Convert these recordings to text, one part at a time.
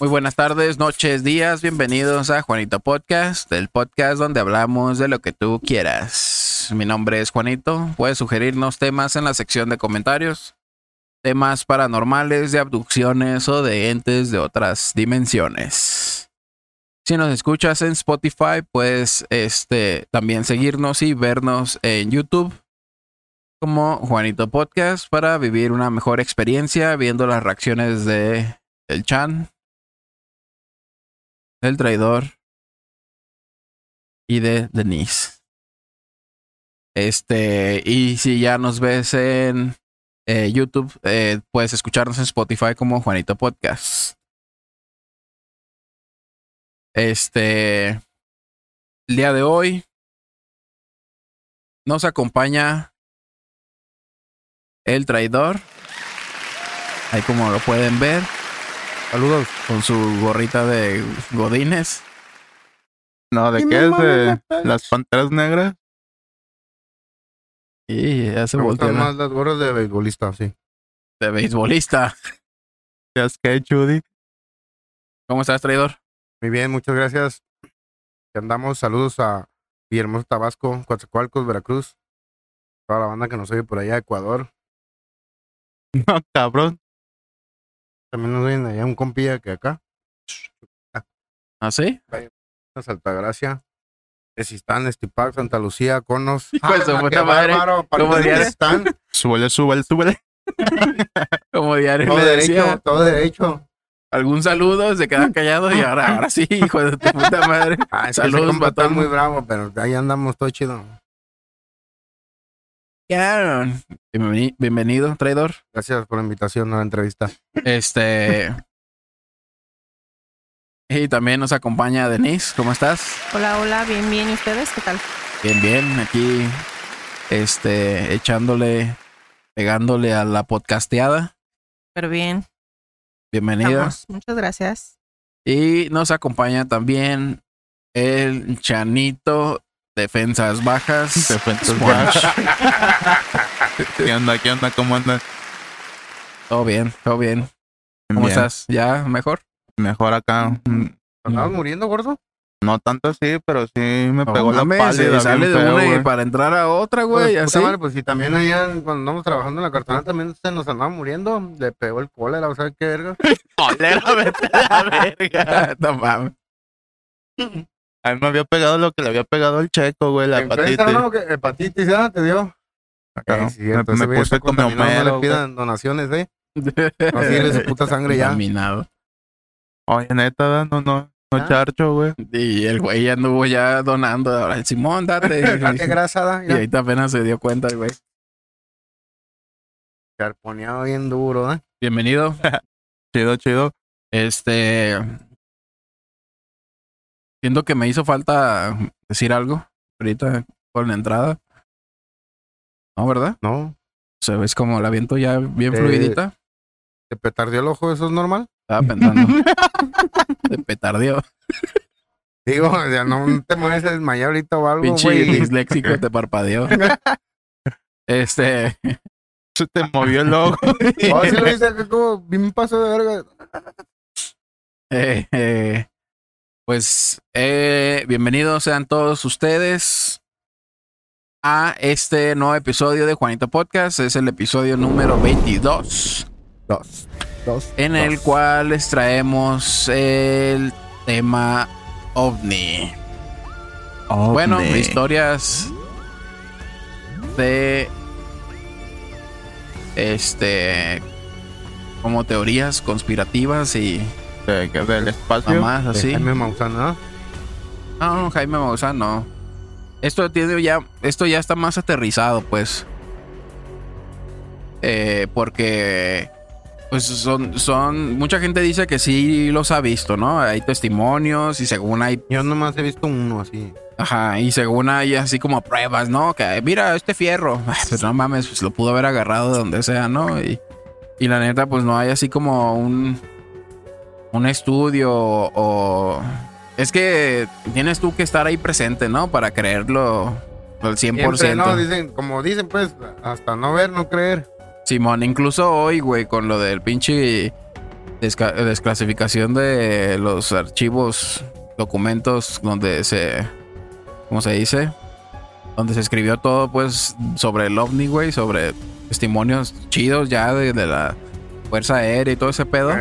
Muy buenas tardes, noches, días. Bienvenidos a Juanito Podcast, el podcast donde hablamos de lo que tú quieras. Mi nombre es Juanito. Puedes sugerirnos temas en la sección de comentarios. Temas paranormales, de abducciones o de entes de otras dimensiones. Si nos escuchas en Spotify, puedes este, también seguirnos y vernos en YouTube como Juanito Podcast para vivir una mejor experiencia viendo las reacciones de el Chan, del traidor y de Denise. Este, y si ya nos ves en eh, YouTube, eh, puedes escucharnos en Spotify como Juanito Podcast. Este, el día de hoy nos acompaña el traidor. Ahí como lo pueden ver. Saludos. Con su gorrita de Godines. No, ¿de qué es? ¿De las panteras negras? Y ya se Me gustan más las gorras de beisbolista, sí. De beisbolista. ¿Ya es que, Judy? ¿Cómo estás, traidor? Muy bien, muchas gracias. Aquí andamos. Saludos a Villahermosa, Tabasco, Coatzacoalcos, Veracruz. Toda la banda que nos oye por allá, Ecuador. No, cabrón. También nos oyen allá un compilla que acá. ¿Ah, sí? Altagracia. Esistán, Estipac, Santa Lucía, Conos. Hijo de su Ah, puta qué madre. bárbaro, ¿Cómo están? Súbele, súbele, súbele. Como diario Todo derecho, decía, todo derecho. algún saludo, se quedan callados y ahora, ahora sí, hijo de tu puta madre. Ah, es que Saludos, ese compa está batón. muy bravo, pero ahí andamos todo chido. Bienvenido, traidor. Gracias por la invitación a la entrevista. Este. Y también nos acompaña Denise. ¿Cómo estás? Hola, hola, bien, bien. ¿Y ustedes qué tal? Bien, bien. Aquí, este, echándole, pegándole a la podcasteada. Pero bien. Bienvenida. Estamos. Muchas gracias. Y nos acompaña también el Chanito Defensas Bajas. Defensas Squash. ¿Qué onda? ¿Qué onda? ¿Cómo andas? Todo bien, todo bien. ¿Cómo Bien. estás? ¿Ya mejor? Mejor acá. ¿Andabas muriendo, gordo? No tanto así, pero sí me No pegó la pálida. se sale bien de feo, una y para entrar a otra, güey, Pues, así. madre, pues si también allá cuando andamos trabajando en la cartona también se nos andaba muriendo. Le pegó el cólera, o sea, qué verga. Cólera, vete a la verga. no mames. A mí me había pegado lo que le había pegado el checo, güey, la hepatitis. ¿no? ¿Qué- Hepatitis, ¿ah? ¿Te dio? Acá, Eh, ¿no? sí, me, me puse como Homero. No le güey. pidan donaciones, ¿eh? No sirve su puta sangre ya. Contaminado. Oye, neta, no, no, no Ah. charcho, güey. Y el güey ya anduvo ya donando. Ahora, el Simón, date. Qué grasa da, y ahorita apenas se dio cuenta el güey. Carponeado bien duro, ¿eh? Bienvenido. Chido, chido. Este. Siento que me hizo falta decir algo ahorita con la entrada. ¿No, verdad? No, O sea, ves como la viento ya bien Eh, fluidita. ¿te petardió el ojo? ¿Eso es normal? Estaba pensando. de petardeó. Digo, ya no te mueves a desmayar ahorita o algo, Pinche disléxico te parpadeó. Este. Se te movió el ojo. Oh, sí lo hice como bien paso de verga. eh, eh, pues eh, bienvenidos sean todos ustedes a este nuevo episodio de Juanito Podcast. Es el episodio número 22. Dos. Dos. en el cual les traemos el tema ovni. Bueno, historias de este como teorías conspirativas y De- que del espacio. De así. Jaime Maussan, ¿no? No, no, Jaime Maussan no. Esto tiene ya, esto ya está más aterrizado, pues. Eh, porque pues son, son, mucha gente dice que sí los ha visto, ¿no? Hay testimonios y según hay, Yo nomás he visto uno así. ajá, y según hay así como pruebas, ¿no? Que mira, este fierro, Ay, pues no mames, pues lo pudo haber agarrado de donde sea, ¿no? Y, y la neta, pues no hay así como un, un estudio o... Es que tienes tú que estar ahí presente, ¿no? Para creerlo al 100%. Siempre, no, dicen, como dicen, pues, hasta no ver, no creer. Simón, incluso hoy, güey, con lo del pinche desclasificación de los archivos, documentos donde se, ¿cómo se dice? Donde se escribió todo, pues, sobre el ovni, güey, sobre testimonios chidos ya de, de la Fuerza Aérea y todo ese pedo.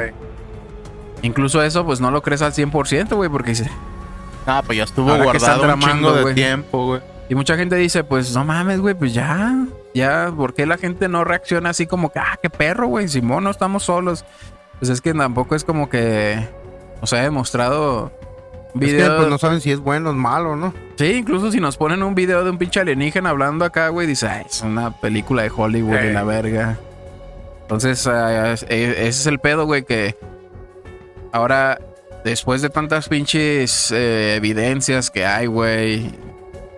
Incluso eso, pues, no lo crees al 100%, güey, porque dice... Ah, pues ya estuvo Ahora guardado un chingo de güey. tiempo, güey. Y mucha gente dice, pues, no mames, güey, pues ya, ya, ¿por qué la gente no reacciona así como que, ah, qué perro, güey, Simón, no estamos solos? Pues es que tampoco es como que nos ha demostrado un Es que video... pues no saben si es bueno o es malo, ¿no? Sí, incluso si nos ponen un video de un pinche alienígena hablando acá, güey, dice, ay, es una película de Hollywood y Ey. la verga. Entonces, ah, e- ese es el pedo, güey, que ahora, después de tantas pinches eh, evidencias que hay, güey,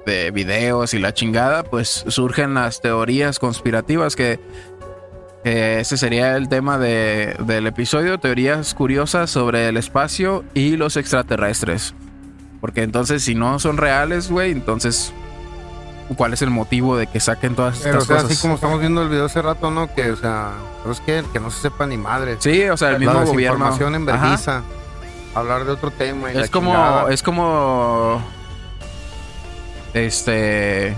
de videos y la chingada, pues surgen las teorías conspirativas que... que ese sería el tema de- del episodio, teorías curiosas sobre el espacio y los extraterrestres. Porque entonces, si no son reales, güey, entonces, ¿cuál es el motivo de que saquen todas Pero, o estas sea, cosas? así como estamos viendo el video hace rato, ¿no? Que, o sea, ¿sabes qué? Que no se sepa ni madre. Sí, o sea, el mismo la gobierno. desinformación en Ajá. vergüenza. Hablar de otro tema y la Es como, chingada. es como, este,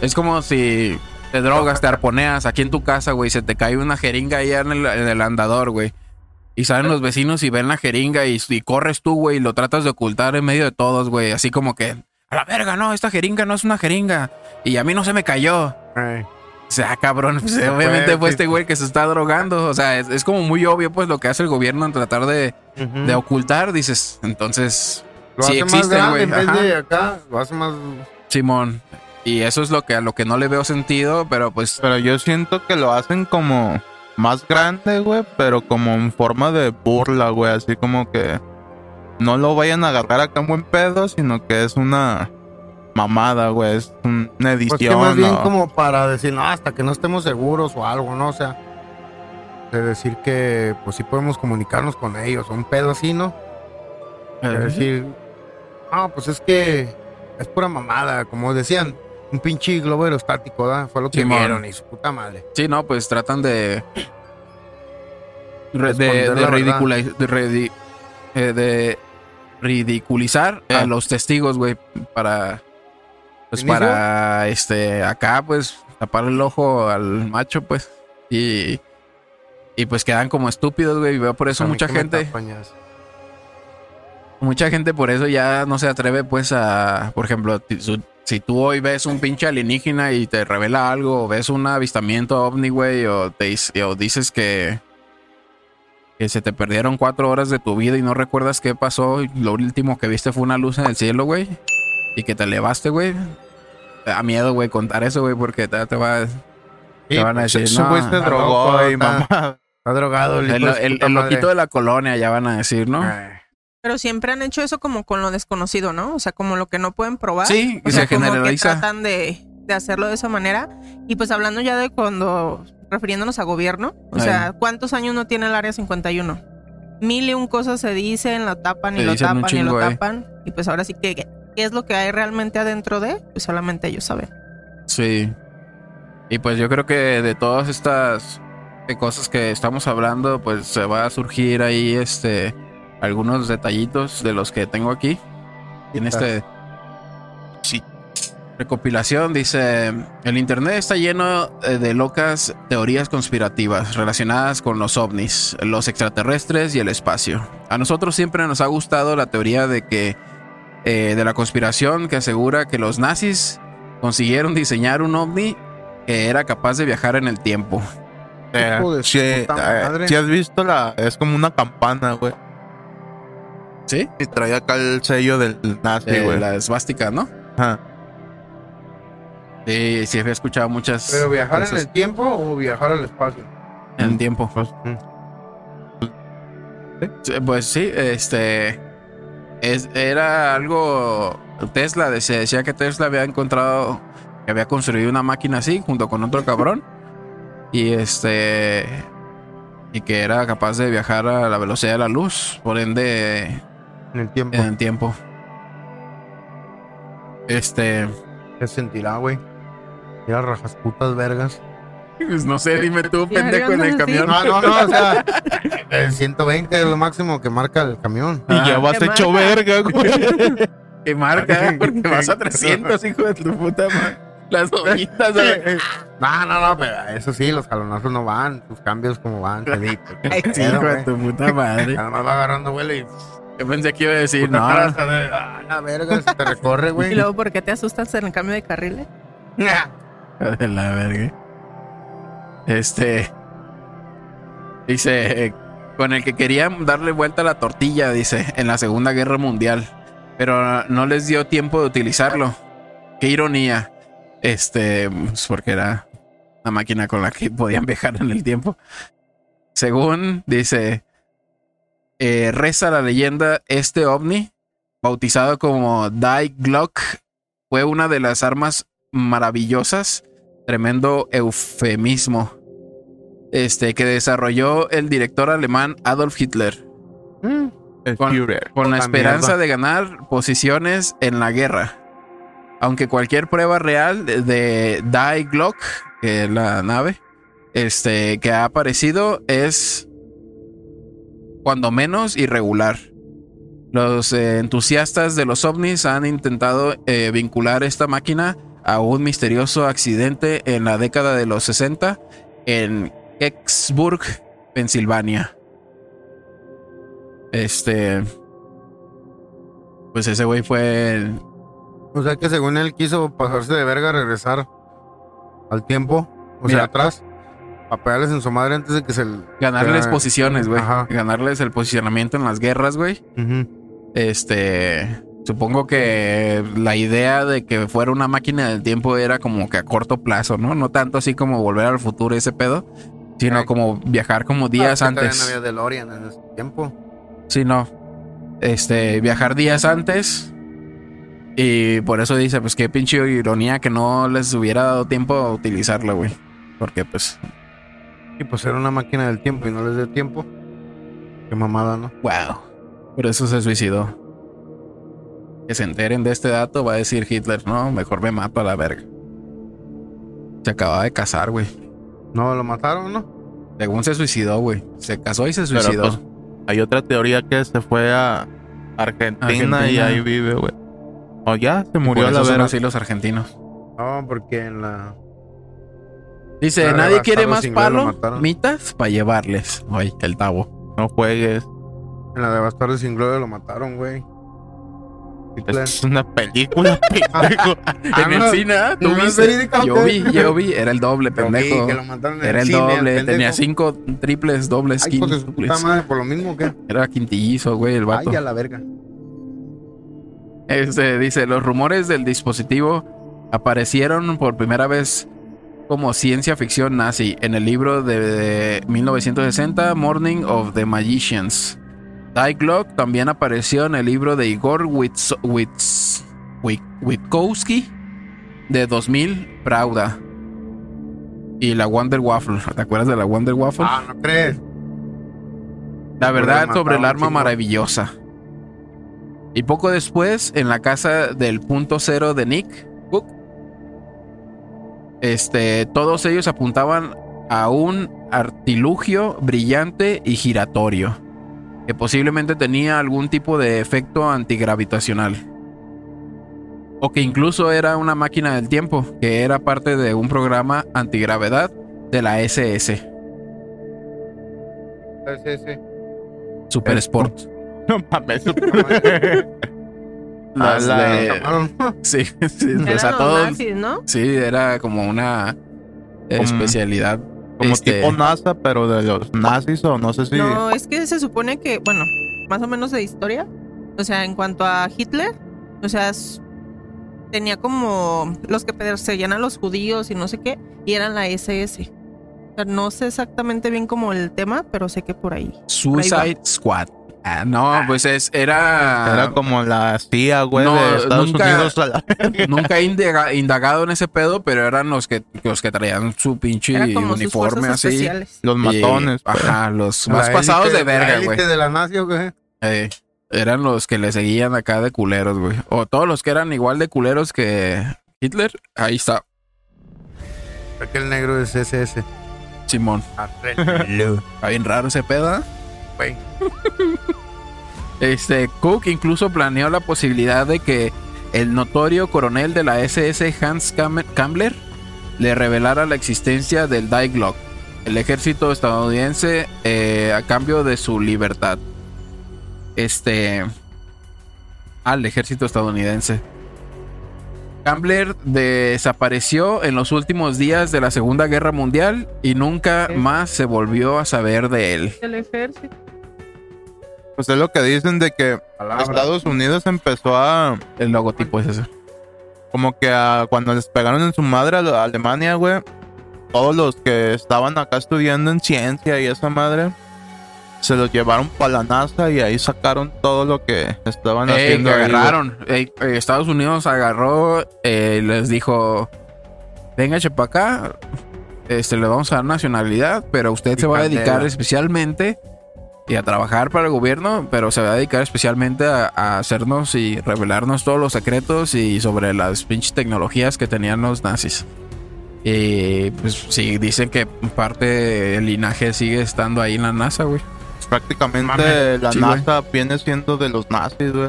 es como si te drogas, te arponeas aquí en tu casa, güey, se te cae una jeringa en el, en el andador, güey. Y salen los vecinos y ven la jeringa y, y corres tú, güey, y lo tratas de ocultar en medio de todos, güey. Así como que, a la verga, no, esta jeringa no es una jeringa. Y a mí no se me cayó. O sea, cabrón, pues, Se obviamente fue este güey que se está drogando. O sea, es, es como muy obvio, pues, lo que hace el gobierno en tratar de, de ocultar, dices. Entonces, Lo sí hace más grande güey, en vez de acá. Lo hace más... Simón. Y eso es lo que a lo que no le veo sentido, pero pues Pero yo siento que lo hacen como más grande, güey, pero como en forma de burla, güey, así como que no lo vayan a agarrar acá en buen pedo, sino que es una mamada, güey, es un- una edición. Pues que más bien o- como para decir, no, hasta que no estemos seguros o algo, ¿no? O sea, de decir que pues sí podemos comunicarnos con ellos, un pedo así, ¿no? De decir, no, pues es que es pura mamada, como decían, un pinche globo aerostático, ¿da? Fue lo que Simón. vieron y su puta madre. sí, no, pues tratan de de, de ridicula- de eh, de ridiculizar a Eh. los testigos, güey, para pues ¿Inicio? para este acá pues tapar el ojo al macho, pues y y pues quedan como estúpidos, güey, y veo por eso A mucha gente. Mucha gente por eso ya no se atreve pues a, por ejemplo, si tú hoy ves un pinche alienígena y te revela algo, o ves un avistamiento ovni, güey, o, te o dices que, que se te perdieron cuatro horas de tu vida y no recuerdas qué pasó, y lo último que viste fue una luz en el cielo, güey, y que te elevaste, güey. Te da miedo, güey, contar eso, güey, porque te, te va... Sí, van a pues, decir, no, güey se está drogó loco, y está- mamá. Está drogado el, El, loquito de la colonia, ya van a decir, ¿no? Ay. Pero siempre han hecho eso como con lo desconocido, ¿no? O sea, como lo que no pueden probar. Sí, O y sea, se como que generaliza. tratan de, de hacerlo de esa manera. Y pues hablando ya de cuando, refiriéndonos a gobierno, o Ay. sea, ¿cuántos años no tiene el área 51? Mil y un cosas se dicen, lo tapan y Se lo tapan y lo eh. tapan. Y pues ahora sí que, ¿qué es lo que hay realmente adentro de? Pues solamente ellos saben. Sí. Y pues yo creo que de todas estas cosas que estamos hablando, pues se va a surgir ahí este algunos detallitos de los que tengo aquí. En este Sí. Recopilación dice, el internet está lleno eh, de locas teorías conspirativas relacionadas con los ovnis, los extraterrestres y el espacio. A nosotros siempre nos ha gustado la teoría de que eh, de la conspiración que asegura que los nazis consiguieron diseñar un ovni que era capaz de viajar en el tiempo. Eh, eh, sí has visto la... Es como una campana, güey. ¿Sí? Y trae acá el sello del nazi, Eh, güey. la esvástica, ¿no? Ajá. Sí, sí había escuchado muchas ¿Pero viajar en el tiempo o viajar al espacio? en el tiempo. Pues, Sí, Pues sí, este es, era algo Tesla, se decía que Tesla había encontrado que había construido una máquina así junto con otro cabrón y este y que era capaz de viajar a la velocidad de la luz, por ende En el tiempo. en el tiempo. Este, ¿Qué sentirá, güey? Mira, rajas putas vergas. Pues no sé, dime tú, Y pendejo, en el camión. No, no, no, o sea, el 120 es lo máximo que marca el camión. Y ya vas hecho marca. verga, güey. Que marca, porque vas a 300, hijo de tu puta madre. Las hojitas, güey. No, no, no, pero eso sí, los jalonazos no van, sus cambios como van, sí, hijo de tu puta madre. Además va agarrando vuelo y Yo pensé que iba a decir, puta no, ah, la verga, se te recorre, Y güey. luego, ¿por qué te asustas en el cambio de carriles? de la verga. Este. Dice, con el que querían darle vuelta a la tortilla, dice, en la Segunda Guerra Mundial. Pero no les dio tiempo de utilizarlo. Qué ironía. Este, pues, porque era una máquina con la que podían viajar en el tiempo. Según dice, eh, reza la leyenda, este ovni, bautizado como Die Glock, fue una de las armas maravillosas, tremendo eufemismo, este que desarrolló el director alemán Adolf Hitler El Con- Führer. con la esperanza mierda. de ganar posiciones en la guerra. Aunque cualquier prueba real de- de Die Glock, que es la nave, este, que ha aparecido es cuando menos irregular. Los eh, entusiastas de los ovnis han intentado eh, vincular esta máquina a un misterioso accidente en la década de los 60 en Kecksburg, Pensilvania. Este. Pues ese güey fue. el- O sea que según él quiso pasarse de verga, regresar al tiempo, o Mira. sea, atrás, a pegarles en su madre antes de que se... ganarles posiciones, güey. ajá. Ganarles el posicionamiento en las guerras, güey. Este. Supongo que la idea de que fuera una máquina del tiempo era como que a corto plazo, ¿no? No tanto así como volver al futuro ese pedo, sino Ay. como viajar como días Ah, todavía antes. No había DeLorean en ese tiempo. Sí, no. Este, viajar días antes. Y por eso dice, pues qué pinche ironía que no les hubiera dado tiempo a utilizarla, güey. Porque pues, Y pues era una máquina del tiempo y no les dio tiempo. Qué mamada, ¿no? wow. Por eso se suicidó. Que se enteren de este dato, va a decir Hitler, no, mejor me mato a la verga. Se acababa de casar, güey. No, lo mataron, ¿no? Según se suicidó, güey. Se casó y se Pero, suicidó. pues, hay otra teoría que se fue a Argentina, y ahí vive, güey. O ya se murió a la verga. así los argentinos. No, porque en la... Dice, nadie quiere más palo, mitas para llevarles. Ay, el tabo. No juegues. En la de sin Gloria lo mataron, güey. Es una película, pendejo. En el cine, ¿ah? ¿Tú ¿no es viste? Yo vi, yo vi, era el doble, pendejo. que lo mataron en Era el doble, tenía cinco triples, dobles, pues madre, por lo mismo que. Era quintillizo, güey, el vato. Ay, a la verga. Este, dice, los rumores del dispositivo aparecieron por primera vez como ciencia ficción nazi en el libro de, de 1960, Morning of the Magicians. Die Glock también apareció en el libro de Igor Witkowski de 2000, Prauda. Y la Wonder Waffle. ¿Te acuerdas de la Wonder Waffle? Ah, ¿no crees? La verdad sobre el arma maravillosa. Y poco después, en la casa del punto cero de Nick Cook, este, todos ellos apuntaban a un artilugio brillante y giratorio, que posiblemente tenía algún tipo de efecto antigravitacional. O que incluso era una máquina del tiempo, que era parte de un programa antigravedad de la SS, sí, sí. Super Sport. No mames. Las A la- de-. Sí, sí, los todos. nazis, ¿no? Sí, era como una Como- especialidad. Como este, tipo NASA, pero de los nazis o no sé si. No, es que se supone que, bueno, más o menos de historia. O sea, en cuanto a Hitler, o sea, tenía como los que perseguían a los judíos y no sé qué, y eran la SS. O sea, no sé exactamente bien como el tema, pero sé que por ahí. Suicide Squad. Ah, no, pues es, era. Era como la CIA, güey, No, de Estados nunca- Unidos. a la- Nunca he indaga- indagado en ese pedo, pero eran los que, los que traían su pinche uniforme así. especiales. Los Y- matones. pues. ajá, los La más élite- pasados de verga, La güey. de la nación, güey. Eh, eran los que le seguían acá de culeros, güey. O todos los que eran igual de culeros que Hitler. Ahí está. Aquel negro es SS. Simón. Está bien raro ese pedo. Güey. Este, Cook incluso planeó la posibilidad de que el notorio coronel de la SS Hans Kam- Kammler le revelara la existencia del Die Glock, el ejército estadounidense eh, a cambio de su libertad. Este. Al ejército estadounidense. Kammler desapareció en los últimos días de la Segunda Guerra Mundial y nunca más se volvió a saber de él. El ejército. Pues es lo que dicen de que Palabra. Estados Unidos empezó a. El logotipo es ese. Como que a- cuando les pegaron en su madre a la- Alemania, güey. Todos los que estaban acá estudiando en ciencia y esa madre. Se los llevaron para la NASA y ahí sacaron todo lo que estaban Ey, haciendo. que agarraron. Ey, eh, Estados Unidos agarró eh, y les dijo: Venga, para acá. Este, le vamos a dar nacionalidad, pero usted Y se va a dedicar especialmente y a trabajar para el gobierno, pero se va a dedicar especialmente a, a hacernos y revelarnos todos los secretos y sobre las pinches tecnologías que tenían los nazis. Y pues sí, dicen que parte del linaje sigue estando ahí en la NASA, güey. Prácticamente Mames. la Sí, güey. NASA viene siendo de los nazis, güey.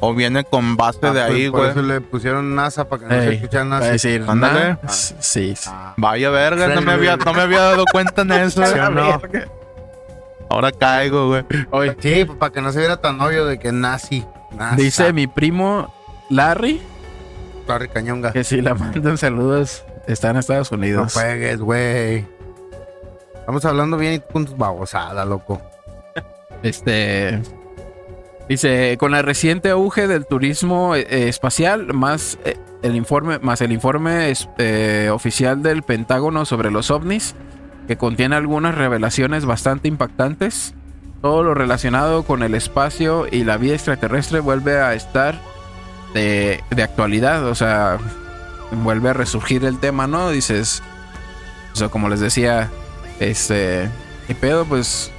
O viene con base Ah, de pues, ahí, por güey. eso le pusieron NASA para que no se Ey, escucharan NASA. decir. Sí, sí. Ah, Vaya verga, no me había, no me había dado cuenta en eso. ¿Sí o no? Ahora caigo, güey. Oye, Sí, pues, para que no se viera tan obvio de que nazi. NASA. Dice mi primo Larry Larry Cañonga. que si la mandan saludos está en Estados No Unidos. juegues, güey. Estamos hablando bien con tus babosadas, loco. Este dice con el reciente auge del turismo eh, espacial más eh, el informe más el informe eh, oficial del Pentágono sobre los ovnis que contiene algunas revelaciones bastante impactantes. Todo lo relacionado con el espacio y la vida extraterrestre vuelve a estar de, de actualidad, o sea, vuelve a resurgir el tema, ¿no? Dices, o sea, como les decía, este, ¿qué pedo? Pues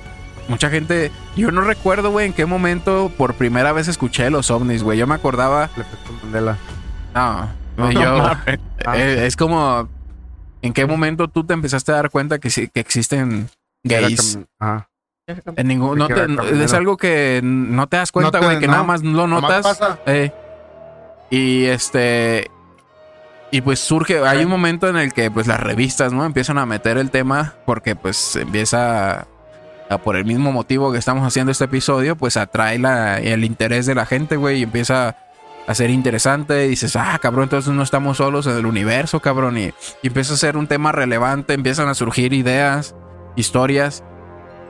mucha gente, yo no recuerdo, güey, en qué momento por primera vez escuché los ovnis, güey. Yo me acordaba, Le efecto Mandela. no, No, yo, eh, es como, ¿en qué momento tú te empezaste a dar cuenta que, sí- que existen gays? Ajá. En ningún, no que te- es algo que no te das cuenta, No güey, que no. nada más lo notas. pasa. Eh, y este. Y pues surge, hay un momento en el que pues las revistas, ¿no? Empiezan a meter el tema porque pues empieza a, a- por el mismo motivo que estamos haciendo este episodio, pues atrae la, el interés de la gente, güey, y empieza a ser interesante. Y dices, ah, cabrón, entonces no estamos solos en el universo, cabrón. Y, y empieza a ser un tema relevante, empiezan a surgir ideas, historias.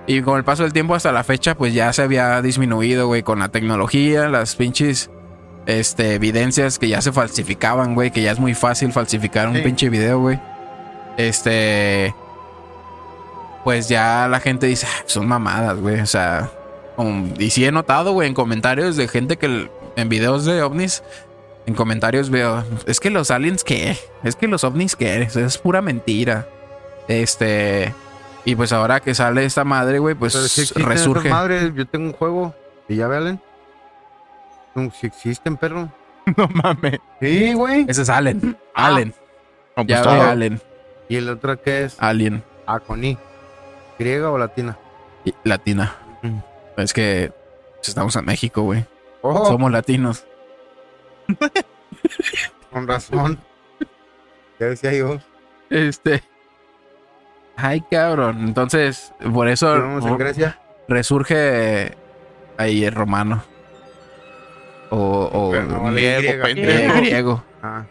Y con el paso del tiempo hasta la fecha, pues ya se había disminuido, güey, con la tecnología, las pinches este, evidencias que ya se falsificaban, güey, que ya es muy fácil falsificar un Sí. pinche video, güey. Este. Pues ya la gente dice, "Ah, son mamadas, güey. O sea, y sí he notado, güey, en comentarios de gente que en videos de ovnis, en comentarios veo, es que los aliens, ¿qué? Es que los ovnis, ¿qué? Es pura mentira. Este. Y pues ahora que sale esta madre, güey, pues si resurge. madres, yo tengo un juego. ¿Y ya valen? Si existen, perro. No mames. Sí, güey. Ese es Allen. Ah. Allen. No, pues Ya ve Allen. ¿Y el otro qué es? Alien. Ah, con I. ¿Griega o latina? Y- Latina. Mm. Es que estamos en México, güey. Oh, Somos latinos. con razón. Ya decía yo. Este. Ay, cabrón. Entonces, por eso Vivimos en Grecia. resurge ahí el romano. O, o no, griego, griega. griego. Ah,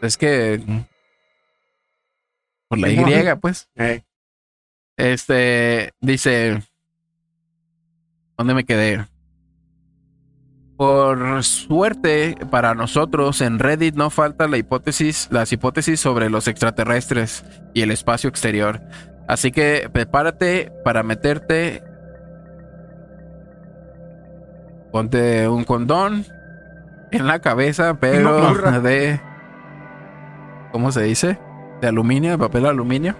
Es que. Por la Y, no. pues. eh. Este. Dice. ¿Dónde me quedé? Por suerte para nosotros en Reddit no falta la hipótesis, las hipótesis sobre los extraterrestres y el espacio exterior. Así que prepárate para meterte. Ponte un condón en la cabeza, pero No, de. ¿Cómo se dice? De aluminio, de papel aluminio.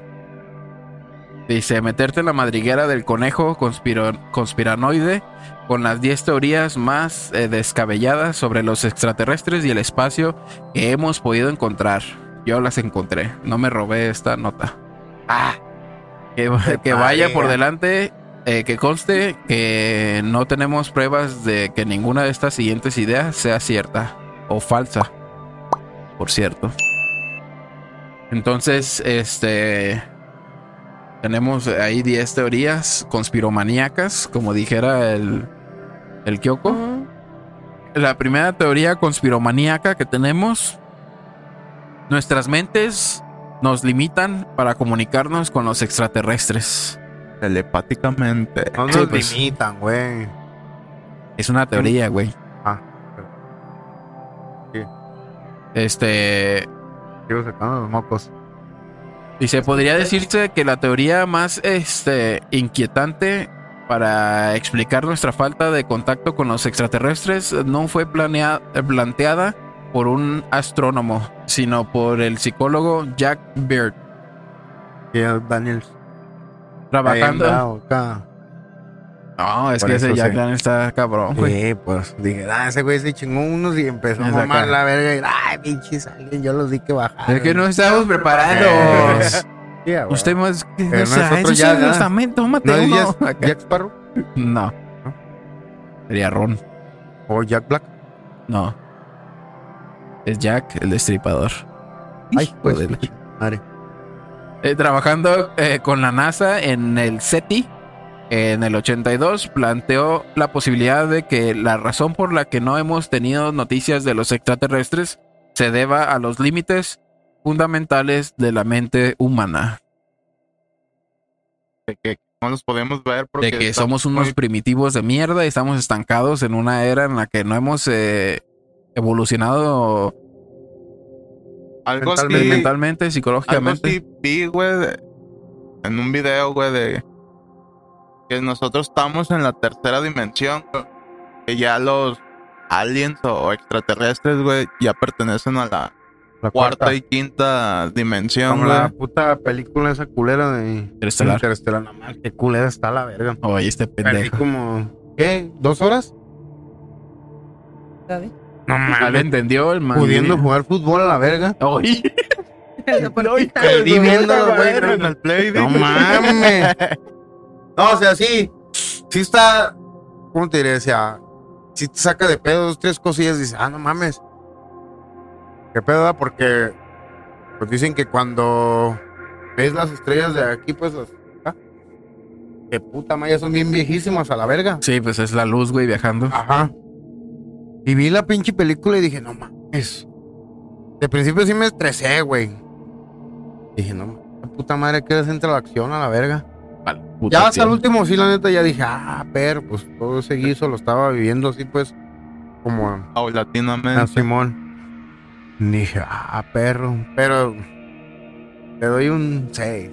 Dice, meterte en la madriguera del conejo conspiro- conspiranoide con las 10 teorías más eh, descabelladas sobre los extraterrestres y el espacio que hemos podido encontrar. Yo las encontré. No me robé esta nota. Ah. Que, que vaya por delante. eh, que conste que no tenemos pruebas de que ninguna de estas siguientes ideas sea cierta o falsa. Por cierto. Entonces, este. Tenemos ahí 10 teorías conspiromaníacas, como dijera el, el Kyoko. La primera teoría conspiromaníaca que tenemos, nuestras mentes nos limitan para comunicarnos con los extraterrestres. Telepáticamente. No Sí, nos pues. limitan, güey. Es una teoría, güey. Ah, Este, sigo sacando los mocos. Y se podría decirse que la teoría más este inquietante para explicar nuestra falta de contacto con los extraterrestres no fue planea- planteada por un astrónomo, sino por el psicólogo Jack Beard, Y el Daniels. trabajando. No, es Por que ese Jack. Daniel está cabrón, güey. Sí, pues dije, ah, ese güey se chingó unos y empezó a mamar la verga. Y, ay, pinches alguien, yo los di que bajaron. Es que no estamos preparados. Huevo. Usted más. no o sea, eso sí Jack, es estamento, tómate ¿No es uno. Jack, Sparrow? No. Sería Ron. ¿O Jack Black? No. Es Jack, el destripador. Ay, pues, madre. Eh, trabajando eh, con la NASA en el SETI, en el 82, planteó la posibilidad de que la razón por la que no hemos tenido noticias de los extraterrestres se deba a los límites fundamentales de la mente humana. De que no los podemos ver porque De que somos unos muy- primitivos de mierda y estamos estancados en una era en la que no hemos eh, evolucionado algo mentalmente. algo psicológicamente. así vi, güey, en un video, güey, de que nosotros estamos en la tercera dimensión, güey, que ya los aliens o extraterrestres, güey, ya pertenecen a la La cuarta y quinta dimensión, Como güey. la puta película esa culera de Interestelar. Interestelar. Nada más, qué culera está la verga. Oye, este Perdí pendejo. como, ¿qué? ¿Dos horas? ¿Sabe? No le mames. entendió el man. Pudiendo jugar fútbol a la verga. Oye. Perdí viéndolo, güey. en el play, No mames. No, o sea, sí. Sí está. ¿Cómo te diré? O sea, si te saca de pedo dos, tres cosillas, dices, ah, no mames. ¿Qué pedo? da? Porque pues dicen que cuando ves las estrellas de aquí, pues las. acá, Que puta madre, son bien viejísimas a la verga. Sí, pues es la luz, güey, viajando. Ajá. Y vi la pinche película y dije, no mames. De principio sí me estresé, güey. Dije, no, la puta madre, que entra la acción a la verga. Vale, puta Ya hasta el último, sí, la neta, ya dije, ah, pero pues todo ese guiso lo estaba viviendo así, pues, como a Paulatinamente. Simón. Dije, ah, perro. Pero te doy un 6.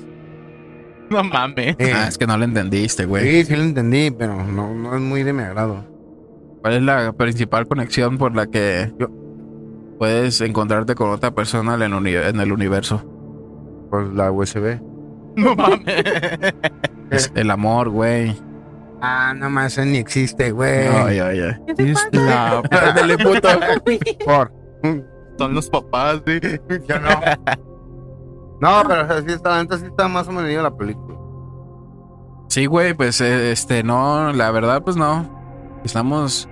No mames. Ah, es que no lo entendiste, güey. Sí, sí lo entendí, pero no, no es muy de mi agrado. ¿Cuál es la principal conexión por la que puedes encontrarte con otra persona en el, uni- en el universo? Pues la USB. No mames. Es el amor, güey. Ah, no más, eso ni existe, güey. Ay, ay, ay. La- Ándale, puto. Por. Son los papás, sí. Yo no. No, pero o sea, sí está, la neta sí está más o menos la película. Sí, güey, pues eh, este, no, la verdad, pues no. Estamos.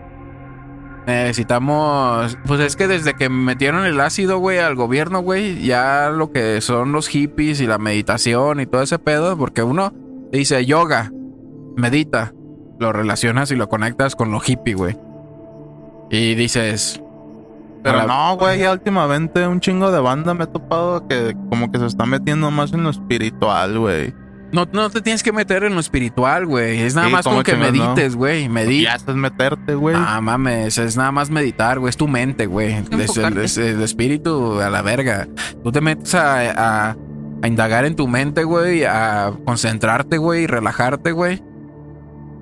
Necesitamos. Pues es que desde que metieron el ácido, güey, al gobierno, güey, ya lo que son los hippies y la meditación y todo ese pedo, porque uno dice yoga, medita, lo relacionas y lo conectas con lo hippie, güey. Y dices. Pero la- no, güey, ya últimamente un chingo de banda me he topado que como que se está metiendo más en lo espiritual, güey. No, no te tienes que meter en lo espiritual, güey. Es nada Sí, más ¿cómo con que no? medites, güey. Medita. Ya estás meterte, güey. Ah, mames, es nada más meditar, güey. Es tu mente, güey. Es el, Enfocarte. es el espíritu a la verga. Tú te metes a, a- a indagar en tu mente, güey, a concentrarte, güey, y relajarte, güey.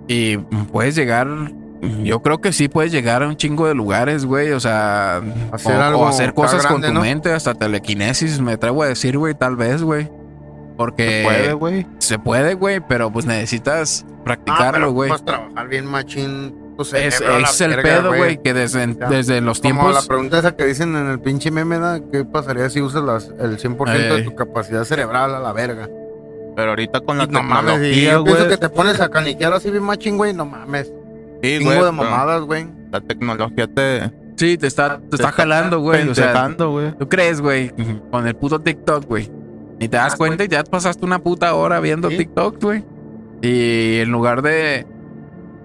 Y puedes llegar. Yo creo que sí puedes llegar a un chingo de lugares, güey. O sea, Hacer o, algo o hacer cosas grande, con tu ¿no? mente, hasta telequinesis, me atrevo a decir, güey, tal vez, güey. Porque Se puede, güey. se puede, güey, pero pues necesitas Ah, practicarlo, pero güey. Vas a trabajar bien machín puto Es, el verga, pedo, güey, que desde, los Como la tiempos... pregunta esa que dicen en el pinche meme, ¿no? ¿qué pasaría si usas las, el 100% de tu capacidad cerebral a la verga? Pero ahorita con la no mames, tecnología, yo pienso güey. que te pones a caniquear así bien machín, güey, no mames. Sí, güey, de mamadas, güey. La tecnología te, Sí, te está, te está jalando, güey. O sea. ¿tú crees, güey? Con el puto TikTok, güey. Y te das cuenta y ya pasaste una puta hora viendo Sí. TikTok, güey. Y en lugar de...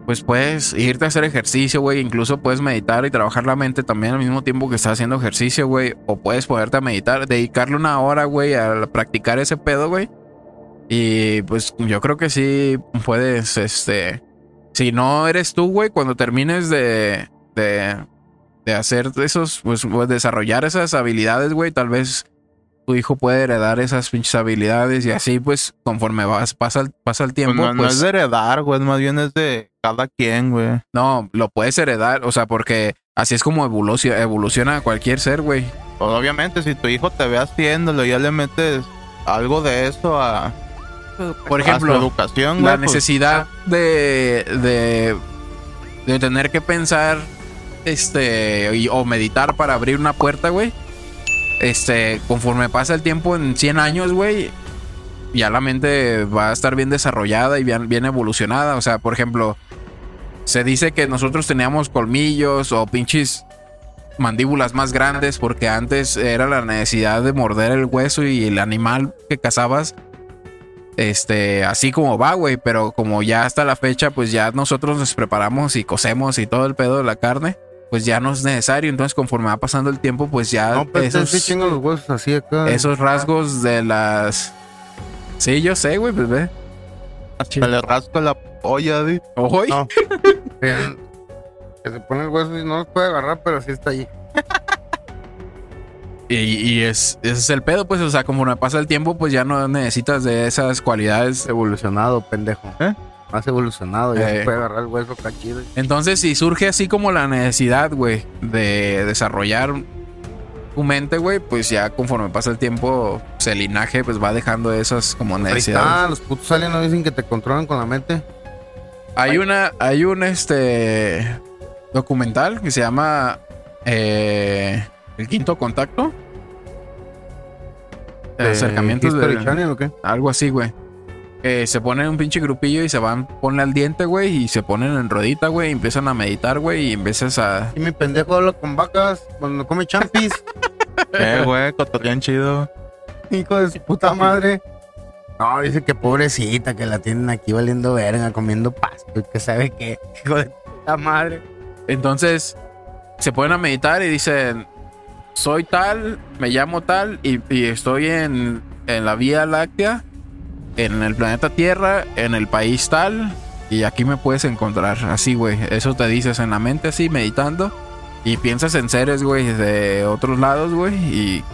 Pues puedes irte a hacer ejercicio, güey. Incluso puedes meditar y trabajar la mente también al mismo tiempo que estás haciendo ejercicio, güey. O puedes ponerte a meditar, dedicarle una hora, güey, a practicar ese pedo, güey. Y pues yo creo que sí puedes, este... Si no eres tú, güey, cuando termines de, de, de hacer esos, pues, pues, desarrollar esas habilidades, güey, tal vez tu hijo puede heredar esas pinches habilidades y así, pues, conforme vas, pasa, el- pasa el Pues tiempo, no, no pues, es de heredar, güey. Más bien es de cada quien, güey. no, lo puedes heredar, o sea, porque así es como evoluciona, evoluciona cualquier ser, güey. Pues obviamente, si tu hijo te ve haciéndolo, ya le metes algo de eso a, Por a su ejemplo, educación, la pues, necesidad de, de, de tener que pensar este y- o meditar para abrir una puerta, güey. Este, conforme pasa el tiempo en 100 años, güey, ya la mente va a estar bien desarrollada y bien, bien evolucionada. O sea, por ejemplo, se dice que nosotros teníamos colmillos o pinches mandíbulas más grandes porque antes era la necesidad de morder el hueso y el animal que cazabas este, así como va, güey, pero como ya hasta la fecha, pues ya nosotros nos preparamos y cocemos y todo el pedo de la carne, pues ya no es necesario. Entonces, conforme va pasando el tiempo, pues ya No, pero esos, sí los huesos así acá. esos rasgos de las. Sí, yo sé, güey, pues ve. hasta le rasco la polla, di. Ojo, No. Que, se pone el hueso y no los puede agarrar, pero sí está ahí. Y, y es, ese es el pedo, pues, o sea, conforme pasa el tiempo, pues ya no necesitas de esas cualidades. Evolucionado, pendejo. ¿Eh? Más evolucionado, ya Eh. se puede agarrar el hueso acá chido. Entonces, si surge así como la necesidad, güey, de desarrollar tu mente, güey, pues ya conforme pasa el tiempo, pues, el linaje pues va dejando esas como necesidades. está, los putos aliens no dicen que te controlan con la mente. Hay una, hay un este documental que se llama eh, El Quinto Contacto. De Eh, acercamientos History de Channel o qué? algo así, güey. Que se ponen un pinche grupillo y se van, ponle al diente, güey, y se ponen en rodita, güey, y empiezan a meditar, güey, y empiezas a. Y mi pendejo habla con vacas cuando come champis. Eh, güey, cotorrean chido. Hijo de su puta madre. No, dice que pobrecita, que la tienen aquí valiendo verga, comiendo pasto y que sabe qué. Hijo de puta madre. Entonces, se ponen a meditar y dicen, soy tal, me llamo tal y, y estoy en, en la Vía Láctea, en el planeta Tierra, en el país tal, y aquí me puedes encontrar. Así, güey. Eso te dices en la mente, así, meditando. Y piensas en seres, güey, de otros lados, güey, y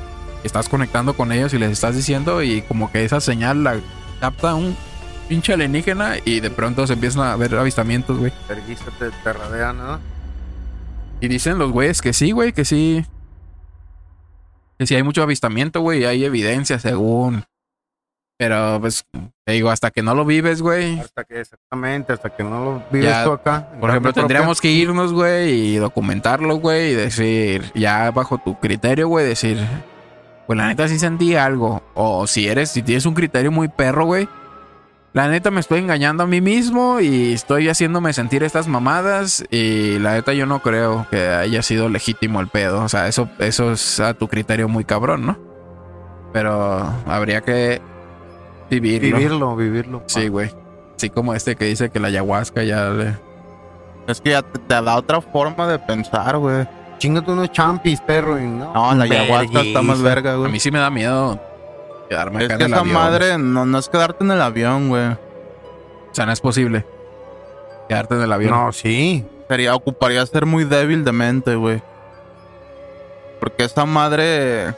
estás conectando con ellos y les estás diciendo, y como que esa señal la capta un pinche alienígena, y de pronto se empiezan a ver avistamientos, güey. Te, te radea, ¿no? Y dicen los güeyes que sí, güey, que sí. Que sí hay mucho avistamiento, güey, y hay evidencia según. Pero, pues, te digo, hasta que no lo vives, güey. Hasta que exactamente, hasta que no lo vives Ya, tú acá. Por ejemplo, tendríamos que irnos, güey, y documentarlo, güey, y decir, ya bajo tu criterio, güey, decir, pues la neta sí sentí algo. O si eres, si tienes un criterio muy perro, güey, la neta me estoy engañando a mí mismo y estoy haciéndome sentir estas mamadas. Y la neta yo no creo que haya sido legítimo el pedo. O sea, eso, eso es a tu criterio muy cabrón, ¿no? Pero habría que. Vivirlo. Vivirlo, vivirlo. Sí, güey. Así como este que dice que la ayahuasca ya le... Es que ya te, te da otra forma de pensar, güey. Chingate unos champis, perro. Y no, No, la ayahuasca está más verga. verga, A güey. mí sí me da miedo quedarme Es acá que en el esa avión. madre no, no es quedarte en el avión, güey. O sea, no es posible quedarte en el avión. No, sí. Sería, ocuparía ser muy débil de mente, güey. Porque esa madre.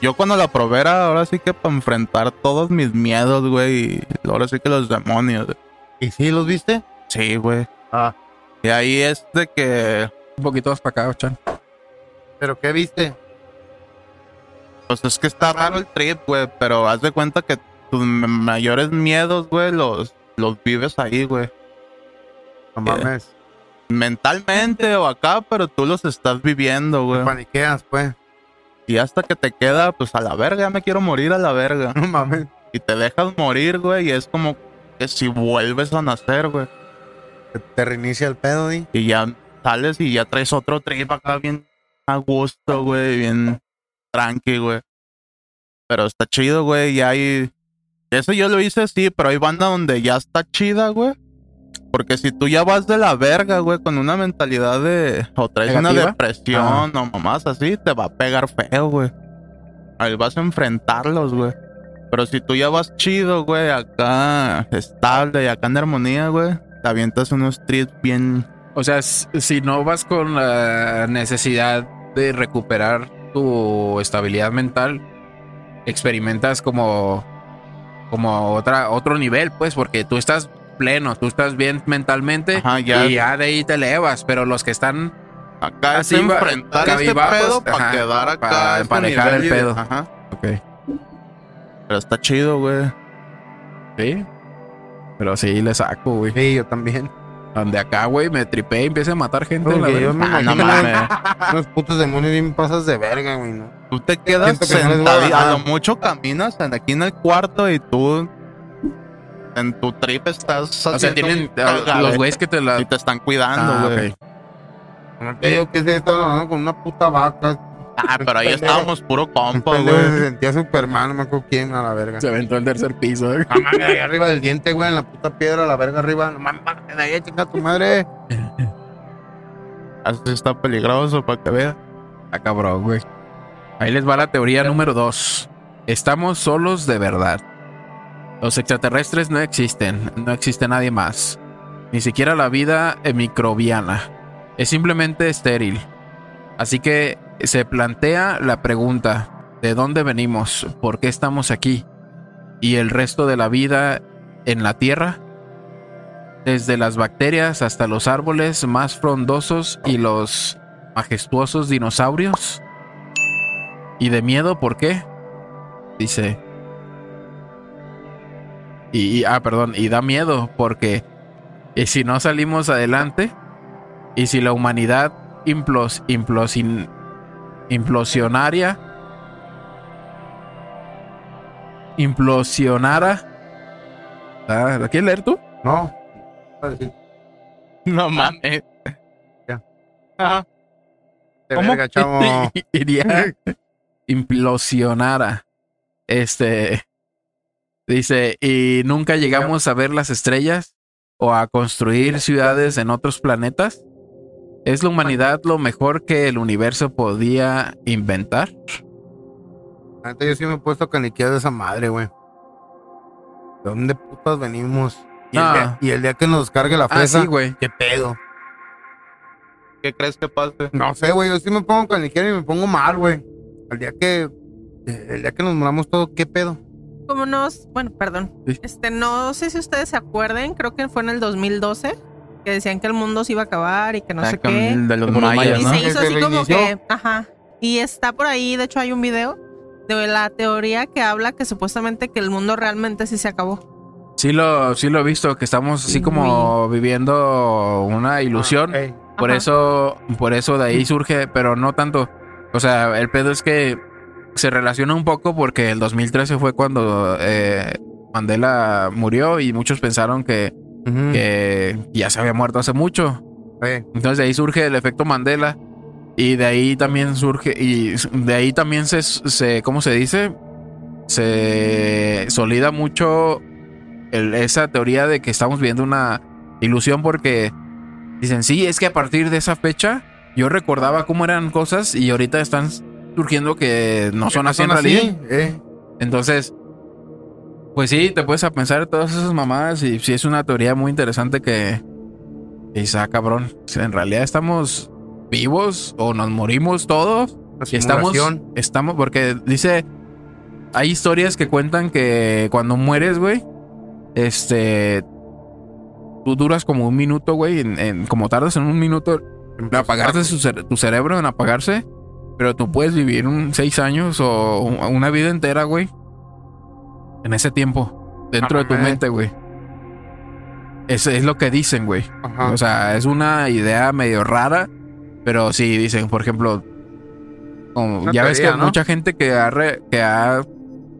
Yo cuando la probé era ahora sí que para enfrentar todos mis miedos, güey. Y ahora sí que los demonios. güey. ¿Y sí los viste? Sí, güey. Ah. Y ahí es de que. Un poquito más para acá, Chan. ¿Pero qué viste? Pues es que está raro el trip, güey. Pero haz de cuenta que tus mayores miedos, güey, los, los vives ahí, güey. No mames. mentalmente o acá, pero tú los estás viviendo, güey. Paniqueas, pues. Y hasta que te queda, pues a la verga, ya me quiero morir a la verga. No mames. Y te dejas morir, güey, y es como que si vuelves a nacer, güey. Te, reinicia el pedo, di. Y ya sales y ya traes otro trip acá bien a gusto, güey, bien tranqui, güey. Pero está chido, güey, y hay... Eso yo lo hice, sí, pero hay banda donde ya está chida, güey. Porque si tú ya vas de la verga, güey, con una mentalidad de... O traes una depresión o mamás así, te va a pegar feo, güey. Ahí vas a enfrentarlos, güey. Pero si tú ya vas chido, güey, acá estable y acá en armonía, güey, te avientas unos trips bien O sea, si no vas con la necesidad de recuperar tu estabilidad mental, experimentas como, como otra, otro nivel, pues, porque tú estás pleno, tú estás bien mentalmente Ajá, ya. y ya de ahí te elevas, pero los que están Acá Así es enfrentar este cabibajos, pedo para quedar acá. para este emparejar el pedo. Ajá. Ok. Pero está chido, güey. Sí. Pero sí le saco, güey. Sí, yo también. Donde acá, güey, me tripé y empieza a matar gente. Porque la yo me Ah, no imagino mames. unos putos demonios bien pasas de verga, güey, ¿no? Tú te quedas no a. A lo mucho caminas aquí en el cuarto y tú. En tu trip estás. O sea, tienen los güeyes que te la. Y te están cuidando, Ah, güey. ok. No te digo que se estaba con una puta vaca. Ah, pero ahí estábamos puro compa, güey. se sentía Superman, no me acuerdo quién, a la verga. Se aventó el tercer piso. eh. No mames, ahí arriba del diente, güey, en la puta piedra, la verga arriba. No mames, de ahí, chinga tu madre. Así está peligroso para que veas. Ah, cabrón, güey. Ahí les va la teoría número dos. Estamos solos de verdad. Los extraterrestres no existen. No existe nadie más. Ni siquiera la vida eh, microbiana. Es simplemente estéril. Así que se plantea la pregunta. ¿De dónde venimos? ¿Por qué estamos aquí? ¿Y el resto de la vida en la Tierra? Desde las bacterias hasta los árboles más frondosos y los majestuosos dinosaurios. ¿Y de miedo por qué? Dice. Y, y- ah, perdón, y da miedo porque y si no salimos adelante y si la humanidad implos, implosin- implosionaria implosionara Ah, ¿Lo quieres leer tú? No. No mames. Ya. Ajá. De ¿Cómo? verga, chavo. iría implosionara. Este dice, y nunca llegamos a ver las estrellas o a construir ciudades en otros planetas. ¿Es la humanidad lo mejor que el universo podía inventar? Neta, yo sí me he puesto a caniquear de esa madre, güey. ¿De dónde putas venimos? Y, el día, y el día que nos cargue la Ah, fresa, sí, güey. ¿qué pedo? ¿Qué crees que pase? No sé, güey, yo sí me pongo a caniquear y me pongo mal, güey. El día que... El día que nos moramos todos, ¿qué pedo? Como nos, bueno, perdón. Sí. Este, no sé si ustedes se acuerden, creo que fue en el 2012 que decían que el mundo se iba a acabar y que no Ah, sé qué. de los mayas, Y ¿no? se hizo así como que, ajá. Y está por ahí, de hecho hay un video de la teoría que habla que supuestamente que el mundo realmente sí se acabó. Sí lo, sí lo he visto, que estamos así como viviendo una ilusión. Ah, ey. Por Ajá. eso, por eso de ahí surge, pero no tanto. O sea, el pedo es que se relaciona un poco porque el 2013 fue cuando eh, Mandela murió y muchos pensaron que, ya se había muerto hace mucho. Entonces de ahí surge el efecto Mandela y de ahí también surge y de ahí también se, se ¿cómo se dice? Se solida mucho el- esa teoría de que estamos viendo una ilusión porque dicen, sí, es que a partir de esa fecha yo recordaba cómo eran cosas y ahorita están surgiendo que no son así en realidad. eh. Entonces, pues sí, te puedes a pensar todas esas mamadas y sí es una teoría muy interesante que dice, ah, cabrón, si en realidad estamos vivos o nos morimos todos y estamos, estamos, porque dice, hay historias que cuentan que cuando mueres, güey, este, tú duras como un minuto, güey, en, en- como tardas en un minuto en apagarte su cere- tu cerebro, en apagarse, pero tú puedes vivir un seis años o un- una vida entera, güey, en ese tiempo, dentro de tu mente, güey. Es, es lo que dicen, güey. Ajá. O sea, es una idea medio rara, pero sí dicen, por ejemplo, como, ya ves que ¿no? mucha gente que ha, re- que ha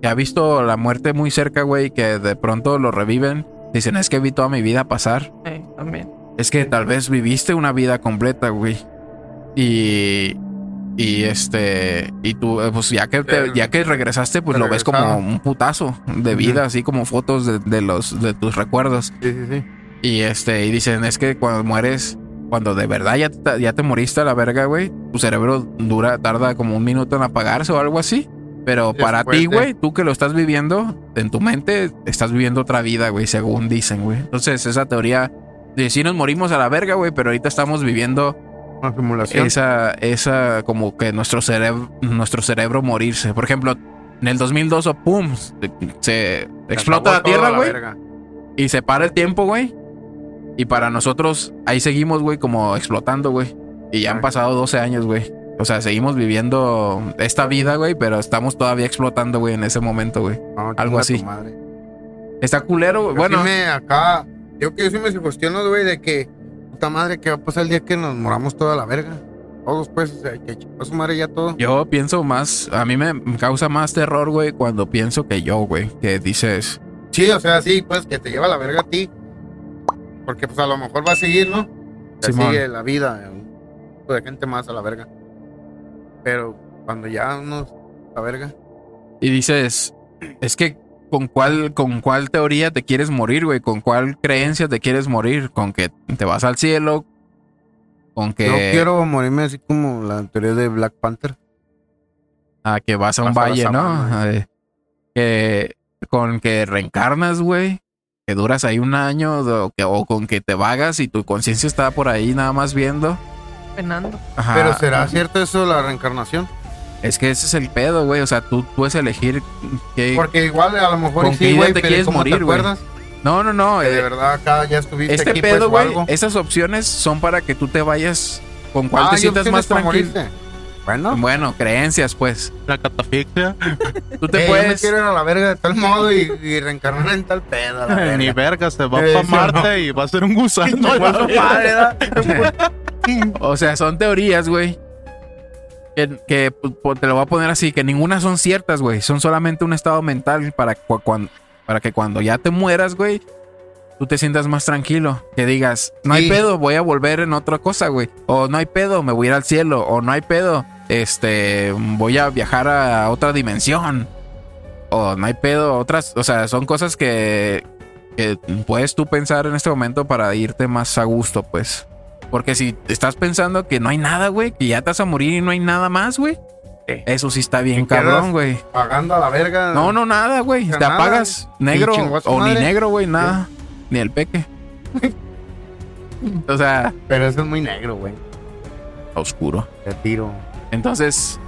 que ha visto la muerte muy cerca, güey, que de pronto lo reviven, dicen, es que vi toda mi vida pasar. Eh, también. Es que tal vez viviste una vida completa, güey. Y y este y tú eh, pues ya que te- ya que regresaste, pues lo ves como un putazo de vida, así como fotos de, de los de tus recuerdos. Sí, sí, sí. Y este, y dicen, es que cuando mueres, cuando de verdad ya te, ya te moriste a la verga, güey, tu cerebro dura, tarda como un minuto en apagarse o algo así. Pero para ti, güey, tú que lo estás viviendo, en tu mente, estás viviendo otra vida, güey, según dicen, güey. Entonces, esa teoría de si nos morimos a la verga, güey, pero ahorita estamos viviendo Una simulación. esa, esa, como que nuestro cerebro, nuestro cerebro morirse. Por ejemplo, en el 2002, o pum, se, se explota la tierra, güey y se para el tiempo, güey. Y para nosotros, ahí seguimos, güey, como explotando, güey. Y ya han pasado 12 años, güey. O sea, seguimos viviendo esta vida, güey, pero estamos todavía explotando, güey, en ese momento, güey. No, Algo así. Está culero, güey. Bueno, sí me acá. Yo que sí me cuestiono, güey, de que. Puta madre, ¿qué va a pasar el día que nos moramos toda la verga? Todos, pues, o sea, que chingó su madre ya todo. yo pienso más, a mí me causa más terror, güey, cuando pienso que yo, güey, que dices, Sí, o sea, sí, pues, que te lleva la verga a ti. Porque, pues, a lo mejor va a seguir, ¿no? Simón. sigue la vida. Tipo de gente más a la verga. Pero cuando ya uno. La verga. y dices, es que con cuál, con cuál teoría te quieres morir, güey, con cuál creencia te quieres morir, con que te vas al cielo, con que Yo quiero morirme así como la teoría de Black Panther. a que vas a un Vas a la valle, ¿no? Eh, que con que reencarnas, güey, que duras ahí un año o, que, o con que te vagas y tu conciencia está por ahí nada más viendo. Penando. Ajá. Pero ¿será cierto eso la reencarnación? Es que ese es el pedo, güey. O sea, tú puedes elegir qué. Porque igual a lo mejor ¿Con sí, idea güey, te quieres ¿cómo morir, te güey? acuerdas? No, no, no. Que de eh, verdad acá ya estuviste este aquí, pedo, pues, güey. Esas opciones son para que tú te vayas con cuál Ah, te sientas más tranquilo. Bueno, Bueno, creencias, pues. La catafixia. Tú te eh, yo me puedes. quiero ir a la verga de tal modo y, y reencarnar en tal pedo. a la verga. Ni verga, se va Eh, para no. Marte y va a ser un gusano. ¿verdad? O sea, son teorías, güey. Que, que, pues, te lo voy a poner así, que ninguna son ciertas, güey. Son solamente un estado mental para, cu- cuan- para que cuando ya te mueras, güey, tú te sientas más tranquilo. Que digas, no hay Sí. pedo, voy a volver en otra cosa, güey. O no hay pedo, me voy a ir al cielo. O no hay pedo, este, voy a viajar a otra dimensión. O no hay pedo, otras, o sea, son cosas que, que puedes tú pensar en este momento para irte más a gusto, pues. Porque si estás pensando que no hay nada, güey, que ya te vas a morir y no hay nada más, güey. Sí. Eso sí está bien cabrón, güey. Pagando a la verga. No, no, nada, güey. Te nada. apagas negro o ni negro, güey, nada. Ni el peque. o sea, Pero eso es muy negro, güey. oscuro. Te tiro. Entonces,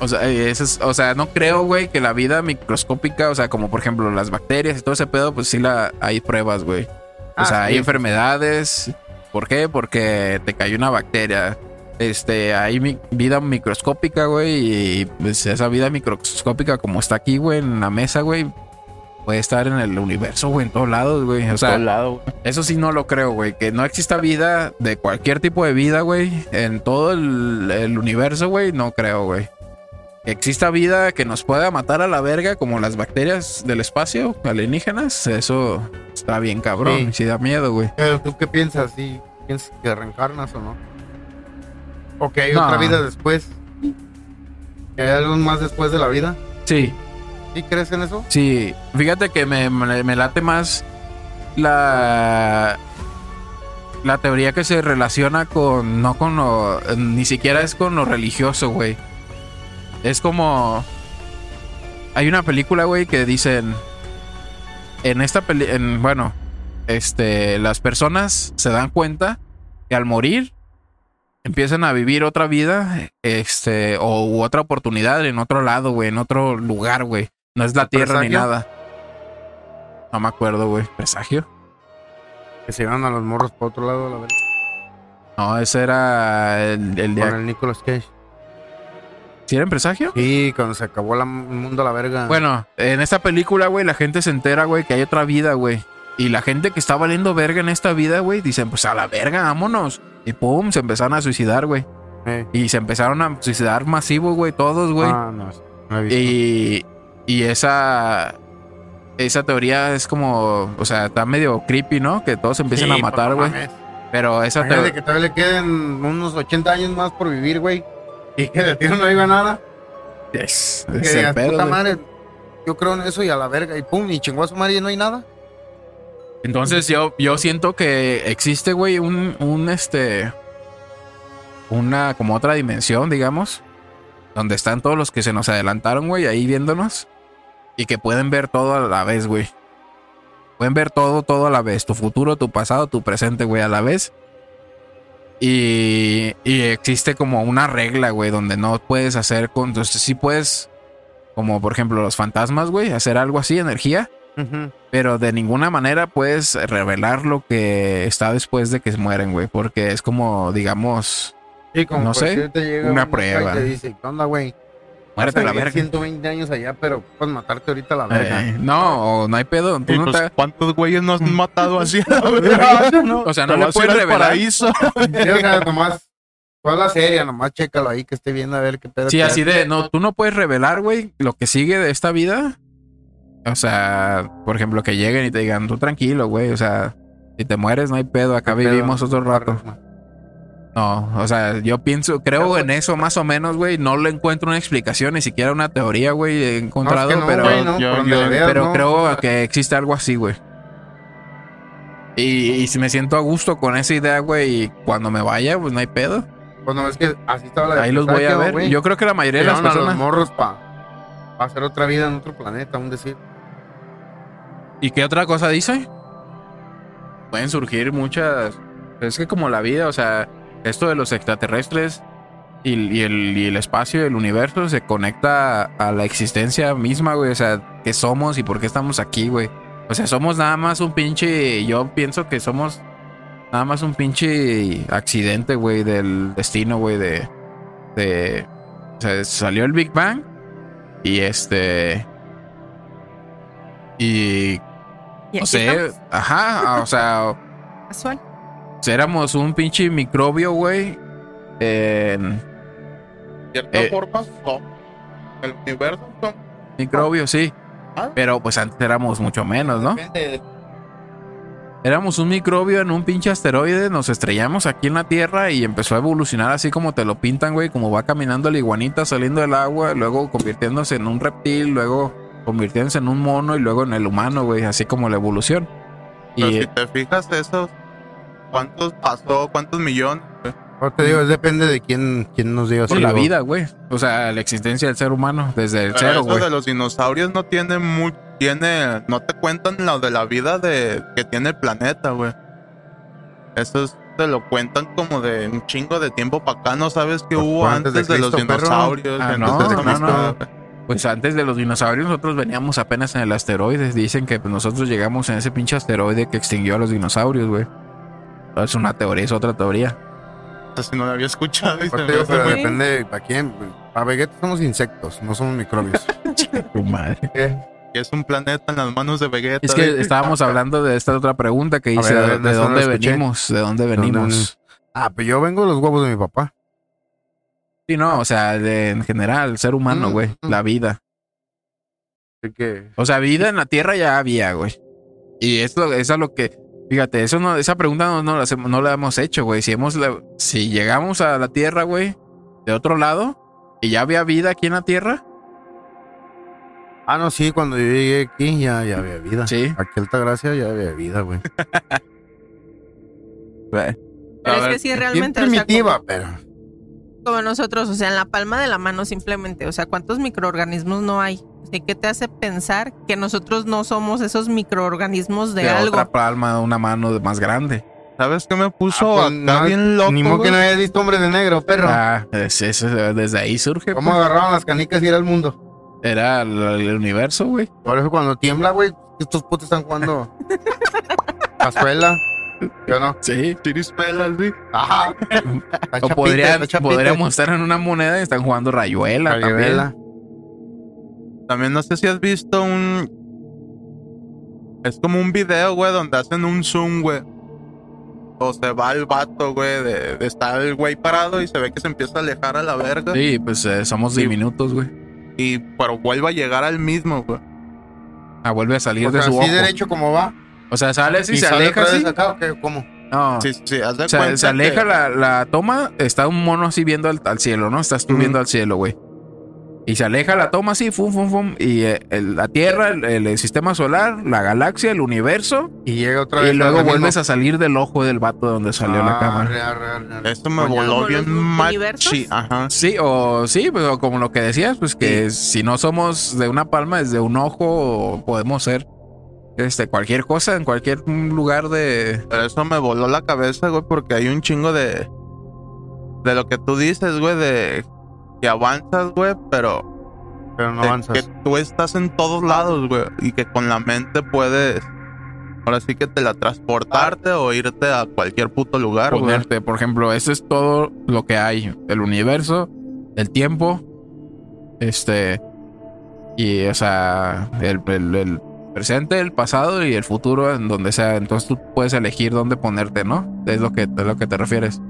o sea, eh, eso es- o sea, no creo, güey, que la vida microscópica, o sea, como por ejemplo las bacterias y todo ese pedo, pues sí la hay pruebas, güey. O Ah, sea, hay enfermedades. ¿Por qué? Porque te cayó una bacteria. Este, hay mi- vida microscópica, güey, y pues esa vida microscópica como está aquí, güey, en la mesa, güey, puede estar en el universo, güey, en todos lados, güey. O sea, Todo lado, eso sí no lo creo, güey. Que no exista vida de cualquier tipo de vida, güey. En todo el, el universo, güey. No creo, güey. Que exista vida que nos pueda matar a la verga, como las bacterias del espacio alienígenas. Eso está bien cabrón. Sí. Sí, da miedo, güey. Pero tú qué piensas? ¿Sí? ¿Piensas que reencarnas o no? ¿O que hay No. otra vida después? ¿Que hay algo más después de la vida? Sí, ¿Sí crees en eso? sí. Fíjate que me, me- me late más la. La teoría que se relaciona con. No con lo. Ni siquiera es con lo religioso, güey. Es como. Hay una película, güey, que dicen. En esta película. Bueno, este. Las personas se dan cuenta que al morir. Empiezan a vivir otra vida. Este. O u otra oportunidad en otro lado, güey. En otro lugar, güey. No es la tierra ni nada. No me acuerdo, güey. ¿Presagio? Que se iban a los morros por otro lado, la verdad. No, ese era el, el Con el Nicolas Cage. ¿Sí era en presagio? Sí, cuando se acabó la- el mundo a la verga. Bueno, en esta película, güey, la gente se entera, güey, que hay otra vida, güey. y la gente que está valiendo verga en esta vida, güey, dicen, pues a la verga, vámonos. Y pum, se empezaron a suicidar, güey. Eh. Y se empezaron a suicidar masivo, güey, todos, güey. Ah, no, no he visto. y, y esa... Esa teoría es como, o sea, está medio creepy, ¿no? Que todos empiecen Sí, a matar, pues, güey. no mames. Pero esa teoría... que todavía le queden unos 80 años más por vivir, güey. Y que de tiro no diga nada. Es, Que es el digas, pedo, puta madre, yo creo en eso y a la verga. Y pum, y chingó a su madre y no hay nada. Entonces yo, yo siento que existe, güey, un, un este. Una como otra dimensión, digamos. Donde están todos los que se nos adelantaron, güey, ahí viéndonos. Y que pueden ver todo a la vez, güey. Pueden ver todo, todo a la vez. Tu futuro, tu pasado, tu presente, güey, a la vez. Y, y existe como una regla, güey, donde no puedes hacer con. Entonces sí puedes, como por ejemplo los fantasmas, güey, hacer algo así, energía pero de ninguna manera puedes revelar lo que está después de que se mueren, güey, porque es como, digamos, Sí, como No sé, una un prueba. Y te dice, ¿qué onda, güey? Muérete a la verga. 120 años allá, pero puedes matarte ahorita a la verga. Eh, no, o no hay pedo. Tú Y no pues, te- ¿Cuántos güeyes nos han matado así? a la verga? o sea, no le puedes revelar. paraíso. Sí, o sea, nomás, toda la serie, nomás chécalo ahí que esté viendo a ver qué pedo. Sí, así hace. de, no, tú no puedes revelar, güey, lo que sigue de esta vida. O sea, por ejemplo, que lleguen y te digan, tú tranquilo, güey, o sea, si te mueres no hay pedo, acá Qué pedo, vivimos otro rato. No, o sea, yo pienso, creo en eso más o menos, güey, no le encuentro una explicación, ni siquiera una teoría, güey, he encontrado, No, es que no, pero... no, yo- yo- veas, Pero no. creo que existe algo así, güey. Y, y si me siento a gusto con esa idea, güey, y cuando me vaya, pues no hay pedo. Bueno, es que así estaba la Ahí los voy a ver. güey. Yo creo que la mayoría de las Llevaron a los personas. morros para hacer otra vida en otro planeta, un decir. ¿Y qué otra cosa dice? Pueden surgir muchas. Es que como la vida, o sea, esto de los extraterrestres y, y el, y el espacio y el universo se conecta a, a la existencia misma, güey. O sea, qué somos y por qué estamos aquí, güey. O sea, somos nada más un pinche. Yo pienso que somos nada más un pinche accidente, güey, del destino, güey, de. de. O sea, salió el Big Bang y este. Y Y no sé, estamos, ajá, o sea, casual. Éramos un pinche microbio, güey. En cierta Eh. forma, no. El universo son microbio, sí. Ah. Pero pues antes éramos mucho menos, ¿no? Éramos un microbio en un pinche asteroide, nos estrellamos aquí en la Tierra y empezó a evolucionar así como te lo pintan, güey, como va caminando la iguanita saliendo del agua, luego convirtiéndose en un reptil, luego convirtiéndose en un mono y luego en el humano, güey, así como la evolución. Pero Y si te fijas, eso, ¿cuántos pasó? ¿Cuántos millones? Ahora te digo, depende de quién, quién nos diga. por la digo, vida, güey. O sea, la existencia del ser humano desde el Pero cero, eso güey. de los dinosaurios no tiene muy, tiene, no te cuentan lo de la vida de que tiene el planeta, güey. Eso es- te lo cuentan como de un chingo de tiempo para acá, no sabes qué Pues hubo fue antes, antes de de, los dinosaurios. Ah, antes de no, no. Pues antes de los dinosaurios nosotros veníamos apenas en el asteroide. Dicen que pues, nosotros llegamos en ese pinche asteroide que extinguió a los dinosaurios, güey. Es una teoría, es otra teoría. Sí no lo había escuchado. digo, pero Sí. depende para quién. Para Vegeta somos insectos, no somos microbios. Tu madre. que es un planeta en las manos de Vegeta. Es que estábamos hablando de esta otra pregunta que dice ver, a ¿de, dónde venimos? ¿De dónde venimos? ah, pues yo vengo de los huevos de mi papá. Sí, no, o sea, de- en general, el ser humano, Mm, güey. mm. La vida. Así que. O sea, vida en la Tierra ya había, güey. Y esto, eso es lo que. Fíjate, eso no, esa pregunta no, no, la, hacemos- no la hemos hecho, güey. Si hemos la- si llegamos a la Tierra, güey, de otro lado, y ya había vida aquí en la Tierra, Ah, no, sí, cuando yo llegué aquí ya, ya había vida. sí. Aquí Altagracia ya había vida, güey. Pero A es ver, que sí, realmente. o sea, primitiva, pero. como, como nosotros, o sea, en la palma de la mano simplemente. O sea, ¿cuántos microorganismos no hay? Sea, ¿Qué te hace pensar que nosotros no somos esos microorganismos de, De algo? otra palma, una mano de- más grande. ¿Sabes qué me puso Ah, pues, acá no, bien loco? Ni modo que no hayas visto hombres de negro, perro. Ah, es- desde ahí surge. ¿Cómo pues. agarraban las canicas y era el mundo? Era el, el universo, güey. Por eso cuando tiembla, güey, estos putos están jugando cazuela. Yo no. Sí. Chirispelas, sí. Ajá. O podría- podríamos estar en una moneda y están jugando rayuela, también. También no sé si has visto un Es como un video, güey, donde hacen un zoom, güey. O se va el vato, güey, de, de estar el güey parado y se ve que se empieza a alejar a la verga. Sí, pues eh, somos diminutos, güey. Y pero vuelve a llegar al mismo, güey. Ah, vuelve a salir O de sea, su así ojo. derecho como va. O sea, sale así, y se sale aleja así. vez acá, ¿o qué? ¿Cómo? No. Sí, sí, haz de O sea, cuenta se aleja que- la, la toma, está un mono así viendo al, al cielo, ¿no? Estás tú viendo al cielo, güey. Y se aleja la toma así, fum, fum, fum. Y eh, el- la Tierra, el, el sistema solar, la galaxia, el universo. Y llega otra vez. Y luego vuelves a salir del ojo del vato de donde salió la Ah, cámara. Esto me voló ¿Como bien los machi. Ajá. Sí, o sí, pues, o como lo que decías, pues que si no somos de una palma, desde un ojo, podemos ser este, cualquier cosa en cualquier lugar de. Pero eso me voló la cabeza, güey, porque hay un chingo de. De lo que tú dices, güey, de. Que avanzas, güey, pero. Pero no avanzas. Que tú estás en todos lados, güey. Y que con la mente puedes. Ahora sí que te la transportarte o irte a cualquier puto lugar, güey. ponerte, por ejemplo, eso es todo lo que hay. El universo, el tiempo, este, y o sea, el, el- el presente, el pasado y el futuro, en donde sea. Entonces tú puedes elegir dónde ponerte, ¿no? Es lo que, es lo que te refieres.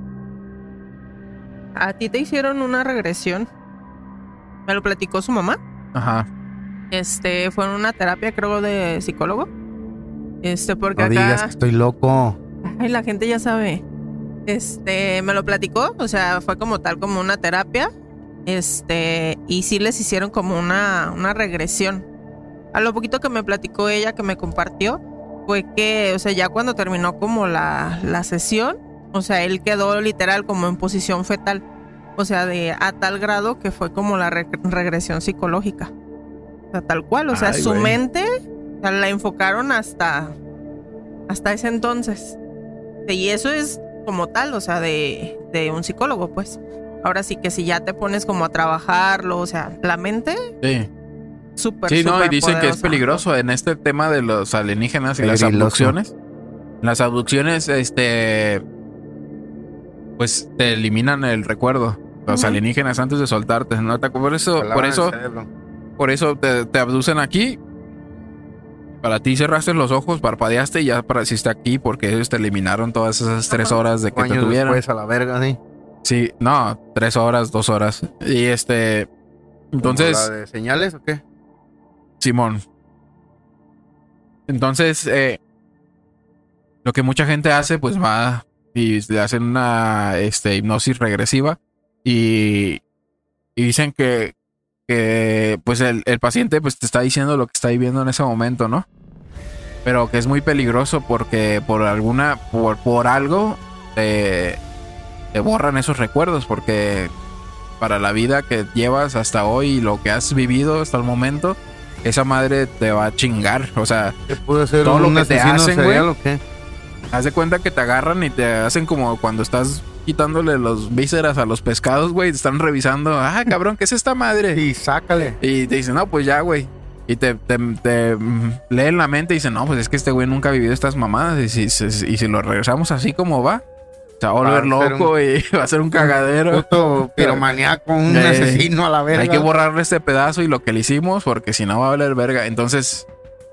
A ti te hicieron una regresión. Me lo platicó su mamá. Ajá. Este, fue en una terapia, creo, de psicólogo. Este, porque No acá. digas que estoy loco. Ay, la gente ya sabe. Este, me lo platicó, o sea, fue como tal, como una terapia. Este, y sí les hicieron como una, una regresión. A lo poquito que me platicó ella, que me compartió, fue que, o sea, ya cuando terminó como la, la sesión, o sea, él quedó literal como en posición fetal. O sea, de a tal grado que fue como la re- regresión psicológica. O sea, tal cual. O sea, Ay, su güey. mente o sea, la enfocaron hasta, hasta ese entonces. Y eso es como tal, o sea, de, de un psicólogo, pues. Ahora sí que si ya te pones como a trabajarlo, o sea, la mente, Sí. súper, Sí, no, y dicen que es peligroso en este tema de los alienígenas y las abducciones. Las abducciones, este, pues te eliminan el recuerdo. Los alienígenas antes de soltarte, ¿no? Por eso, por eso, por eso te, te abducen aquí. Para ti cerraste los ojos, parpadeaste y ya apareciste aquí porque ellos te eliminaron todas esas tres horas de que te tuvieron. después a la verga, sí. Sí, no, tres horas, dos horas. Y este, entonces, ¿Como la de señales o qué? Simón. Entonces, eh, lo que mucha gente hace, pues va y le hacen una este, hipnosis regresiva y, y dicen que, que pues el, el paciente pues te está diciendo lo que está viviendo en ese momento, ¿no? Pero que es muy peligroso porque por alguna, por, por algo, te, te borran esos recuerdos porque para la vida que llevas hasta hoy y lo que has vivido hasta el momento, esa madre te va a chingar. O sea, ¿Qué puede ser Todo lo que te hacen, güey. Haz de cuenta que te agarran y te hacen como cuando estás quitándole los vísceras a los pescados, güey. Te están revisando. Ah, cabrón, ¿qué es esta madre? Y sácale. Y te dicen, no, pues ya, güey. Y te, te, te, mm, leen la mente y dicen, no, pues es que este güey nunca ha vivido estas mamadas. Y si, si- y si lo regresamos así como va, se va a volver Va a ser loco y va a ser un cagadero. Puto piromaniaco, un Eh, asesino a la verga. Hay que borrarle este pedazo y lo que le hicimos porque si no va a valer verga. Entonces,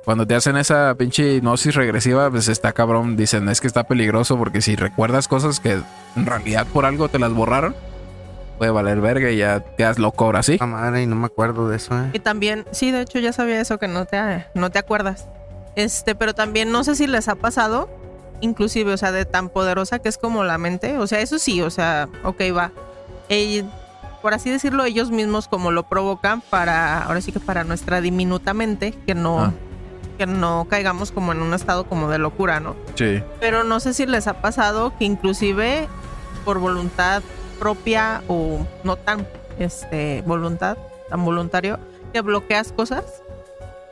cuando te hacen esa pinche hipnosis regresiva, pues está cabrón. Dicen, es que está peligroso porque si recuerdas cosas que en realidad por algo te las borraron, puede valer verga y ya quedas loco ahora sí. Ah, madre, y no me acuerdo de eso, eh. Y también, sí, de hecho ya sabía eso que no te, no te acuerdas. Este, pero también no sé si les ha pasado, inclusive, o sea, de tan poderosa que es como la mente. O sea, eso sí, o sea, ok, va. Ell- por así decirlo, ellos mismos como lo provocan para, ahora sí que para nuestra diminuta mente, que no, Ah. Que no caigamos como en un estado como de locura, ¿no? Sí. Pero no sé si les ha pasado que inclusive por voluntad propia o no tan este voluntad, tan voluntario, que bloqueas cosas.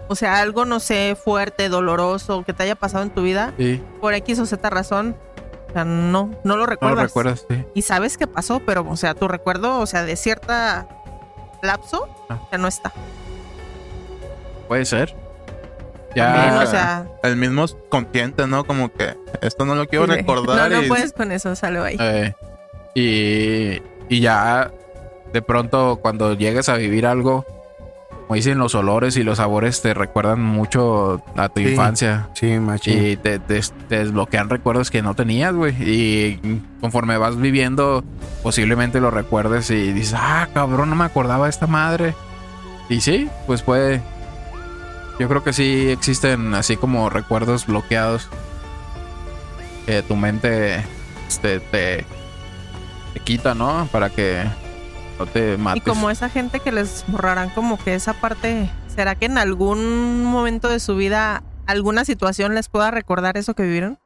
O sea, algo, no sé, fuerte, doloroso, que te haya pasado en tu vida, Sí. por X o Z razón, o sea, no, no lo No recuerdas. lo recuerdas, sí. Y sabes qué pasó, pero, o sea, tu recuerdo, o sea, de cierta lapso, Ah. ya no está. Puede ser. También, Ya. o sea, El mismo consciente, ¿no? Como que esto no lo quiero no, recordar. no y puedes con eso, sale ahí. eh, y, y ya de pronto cuando llegues a vivir algo como dicen, los olores y los sabores te recuerdan mucho a tu Sí. infancia. Sí, machín. Y te, te- te desbloquean recuerdos que no tenías, güey. Y conforme vas viviendo, posiblemente lo recuerdes y dices, ah, cabrón, no me acordaba de esta madre. Y sí, pues puede. Yo creo que sí existen así como recuerdos bloqueados. Que tu mente este, te, te quita, ¿no? Para que no te Y mates. como esa gente que les borrarán como que esa parte, ¿será que en algún momento de su vida alguna situación les pueda recordar eso que vivieron?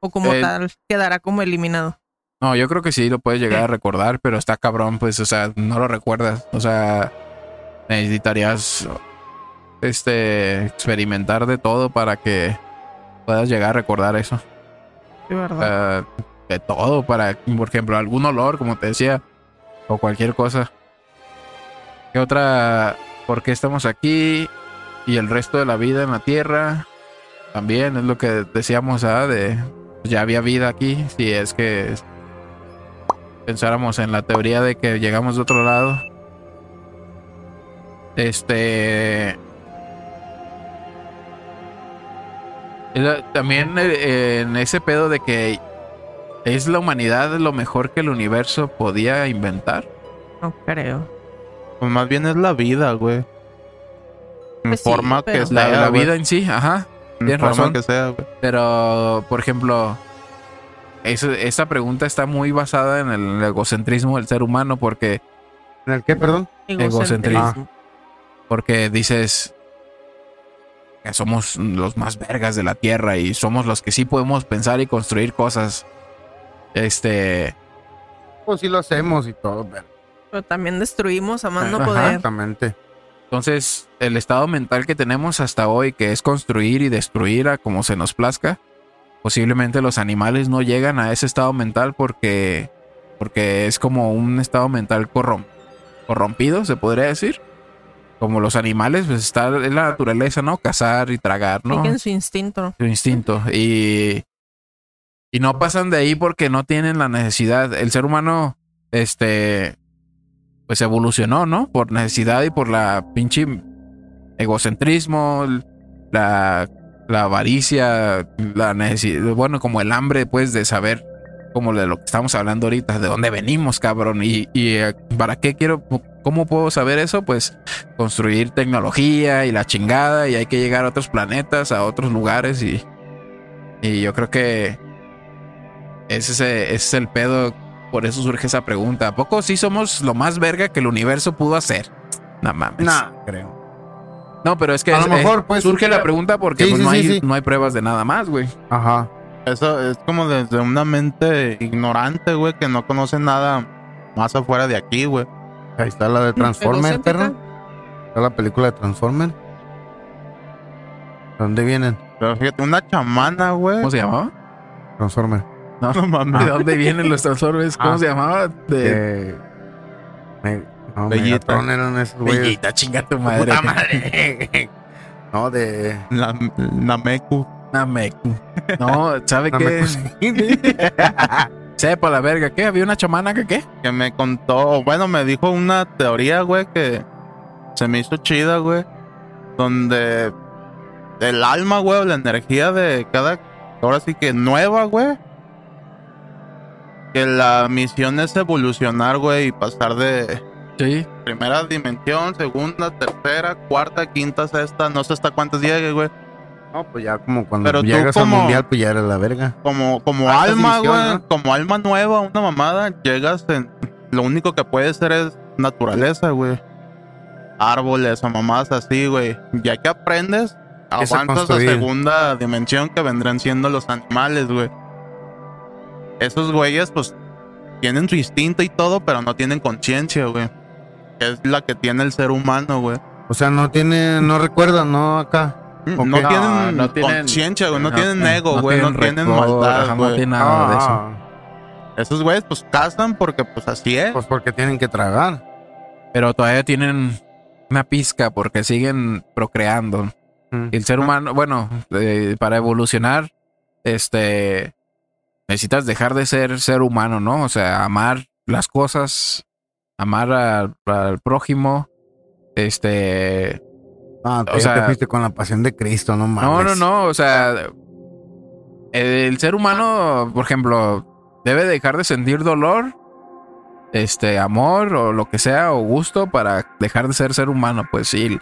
¿O como Eh, tal quedará como eliminado? No, yo creo que sí lo puedes llegar a recordar, pero está cabrón, pues, o sea, no lo recuerdas. O sea, necesitarías este experimentar de todo para que puedas llegar a recordar eso. Sí, ¿verdad? de todo, para, por ejemplo, algún olor, como te decía, o cualquier cosa. ¿Qué otra? ¿Por qué estamos aquí? Y el resto de la vida en la Tierra. También es lo que decíamos, ¿ah? De pues, ya había vida aquí. Si es que pensáramos en la teoría de que llegamos de otro lado. Este. También eh, en ese pedo de que es la humanidad lo mejor que el universo podía inventar. No creo. Pues más bien es la vida, güey. En Pues sí, forma que sea. La, la güey. vida en sí, ajá. En tienes forma razón. que sea, güey. Pero, por ejemplo, eso- esa pregunta está muy basada en el egocentrismo del ser humano porque, ¿En el qué, perdón? Egocentrismo. porque dices somos los más vergas de la Tierra y somos los que sí podemos pensar y construir cosas. Este, Pues sí lo hacemos y todo, pero. Pero también destruimos a más no poder. Exactamente. entonces el estado mental que tenemos hasta hoy, que es construir y destruir a como se nos plazca, posiblemente los animales no llegan a ese estado mental porque, porque es como un estado mental corrom- corrompido, se podría decir. Como los animales, pues está en la naturaleza, ¿no? Cazar y tragar, ¿no? Siguen su instinto. su instinto. Y, y no pasan de ahí porque no tienen la necesidad. El ser humano, este, pues evolucionó, ¿no? Por necesidad y por la pinche egocentrismo, la, la avaricia, la necesidad, bueno, como el hambre, pues, de saber, como de lo que estamos hablando ahorita, de dónde venimos, cabrón. Y, y eh, para qué quiero, cómo puedo saber eso, pues construir tecnología y la chingada y hay que llegar a otros planetas, a otros lugares y, y yo creo que ese es, eh, ese es el pedo, por eso surge esa pregunta. ¿A poco sí somos lo más verga que el universo pudo hacer? No mames. Nah, creo. No, pero es que A lo mejor, es- pues, surge la pregunta porque Sí, pues, sí, no, hay, sí. no hay pruebas de nada más, güey. Ajá. Eso es como desde una mente ignorante, güey, que no conoce nada más afuera de aquí, güey. Ahí está la de Transformer, perro. Está la película de Transformer. ¿Dónde vienen? Pero fíjate, una chamana, güey. ¿Cómo se llamaba? Transformer. No, No mames. ¿De dónde vienen los Transformers? ¿Cómo Ah. se llamaba? De me- no, Bellita. Megatron eran esos güeyes. Bellita, chinga tu madre. Puta madre. No, de. La, Nameku. Nameku. No, ¿sabe qué? Sepa la verga, ¿qué? ¿Había una chamana que qué? Que me contó, bueno, me dijo una teoría, güey, que se me hizo chida, güey. Donde el alma, güey, o la energía de cada. Ahora sí que nueva, güey. Que la misión es evolucionar, güey, y pasar de Sí. primera dimensión, segunda, tercera, cuarta, quinta, sexta, no sé hasta cuántas llegue, güey. No, pues ya como cuando Pero llegas como- al mundial, pues ya eres la verga. Como, como Alta alma, güey. ¿no? Como alma nueva, una mamada, llegas en. Lo único que puede ser es naturaleza, güey. Árboles o mamadas así, güey. Ya que aprendes, avanzas a construir. segunda dimensión que vendrán siendo los animales, güey. Esos güeyes, pues, tienen su instinto y todo, pero no tienen conciencia, güey. Es la que tiene el ser humano, güey. O sea, no tiene, no recuerda, no acá. Ok. No, tienen no tienen- conciencia, güey. No, no, tienen ego, güey. No, tienen maldad, no tienen nada de eso. Ah, Esos güeyes, pues, cazan porque, pues, así es. Pues porque tienen que tragar. Pero todavía tienen una pizca porque siguen procreando. Mm. Y el ser humano, bueno, eh, para evolucionar, este, necesitas dejar de ser ser humano, ¿no? O sea, amar las cosas, amar al, al prójimo Este. Ah, tú O ya te sea- fuiste con la pasión de Cristo, no mames. No, no, no. O sea, el ser humano, por ejemplo, debe dejar de sentir dolor, este, amor o lo que sea, o gusto para dejar de ser ser humano, pues sí.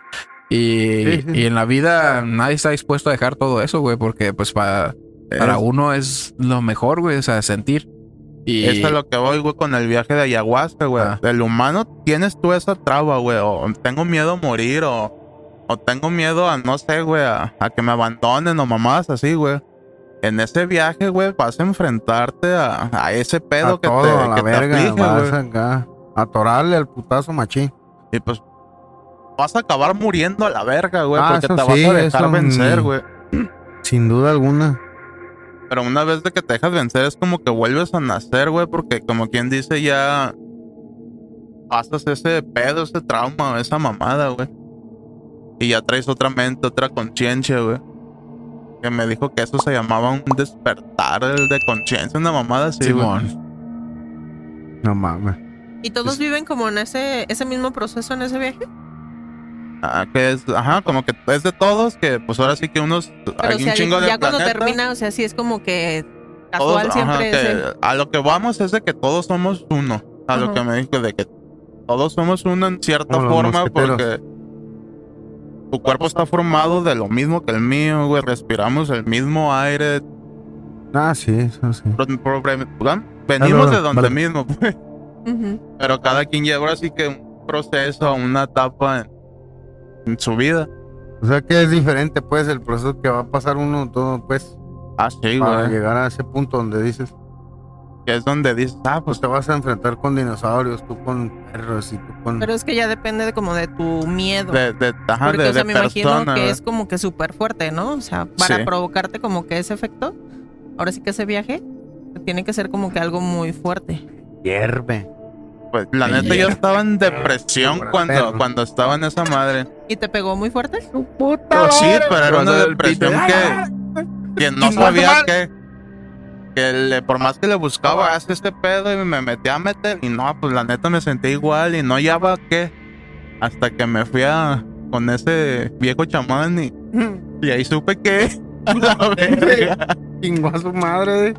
Y, Sí, sí. y en la vida nadie está dispuesto a dejar todo eso, güey, porque pues para, para uno es lo mejor, güey, o sea, sentir. Y Eso es lo que voy, güey, con el viaje de ayahuasca, güey. Ah. El humano tienes tú esa traba, güey. O tengo miedo a morir, o, o tengo miedo a, no sé, güey, a, a que me abandonen o mamadas así, güey. En ese viaje, güey, vas a enfrentarte a, a ese pedo a que todo, te, a la que te verga, aflige, vas güey. acá. A atorarle al putazo machín. Y pues vas a acabar muriendo a la verga, güey, Ah, porque te vas sí, a dejar vencer, ni- güey. Sin duda alguna. Pero una vez de que te dejas vencer es como que vuelves a nacer, güey, porque como quien dice ya pasas ese pedo, ese trauma, esa mamada, güey. Y ya traes otra mente, otra conciencia, güey. Que me dijo que eso se llamaba un despertar el de conciencia, una mamada así, güey. Simón. No mames. ¿Y todos viven como en ese, ese mismo proceso en ese viaje? Ah, que es, ajá, como que es de todos, que pues ahora sí que unos, Pero hay o sea, un chingo de ya cuando planetas. termina, o sea, sí es como que Todos- casual siempre ajá, es que el- a lo que vamos es de que todos somos uno. A lo que me dijo de que todos somos uno en cierta Como forma mosqueteros. porque tu cuerpo está formado de lo mismo que el mío, güey. Respiramos el mismo aire. Ah, sí, eso sí. pro-. Venimos de donde vale. mismo, pues. Pero cada quien lleva así que un proceso, una etapa en, en su vida. O sea que es diferente, pues, el proceso que va a pasar uno todo, pues, Ah, sí, para güey. llegar a ese punto donde dices, Que es donde dices, ah, pues pues te vas a enfrentar con dinosaurios, tú con perros y tú con... Pero es que ya depende de como de tu miedo. de, de, ajá, Porque, de, o sea, de me imagino persona, que güey. es como que súper fuerte, ¿no? O sea, para Sí. provocarte como que ese efecto. Ahora sí que ese viaje tiene que ser como que algo muy fuerte. hierve. Pues la Me neta yo estaba en depresión cuando, perro. cuando estaba en esa madre. ¿Y te pegó muy fuerte? Pero sí, pero era una depresión que, que no sabía que, que le- por más que le buscaba hace este pedo y me metía a meter y no, pues la neta me sentí igual y no hallaba qué. Hasta que me fui a con ese viejo chamán y, y ahí supe que a la verga. Chingó a su madre.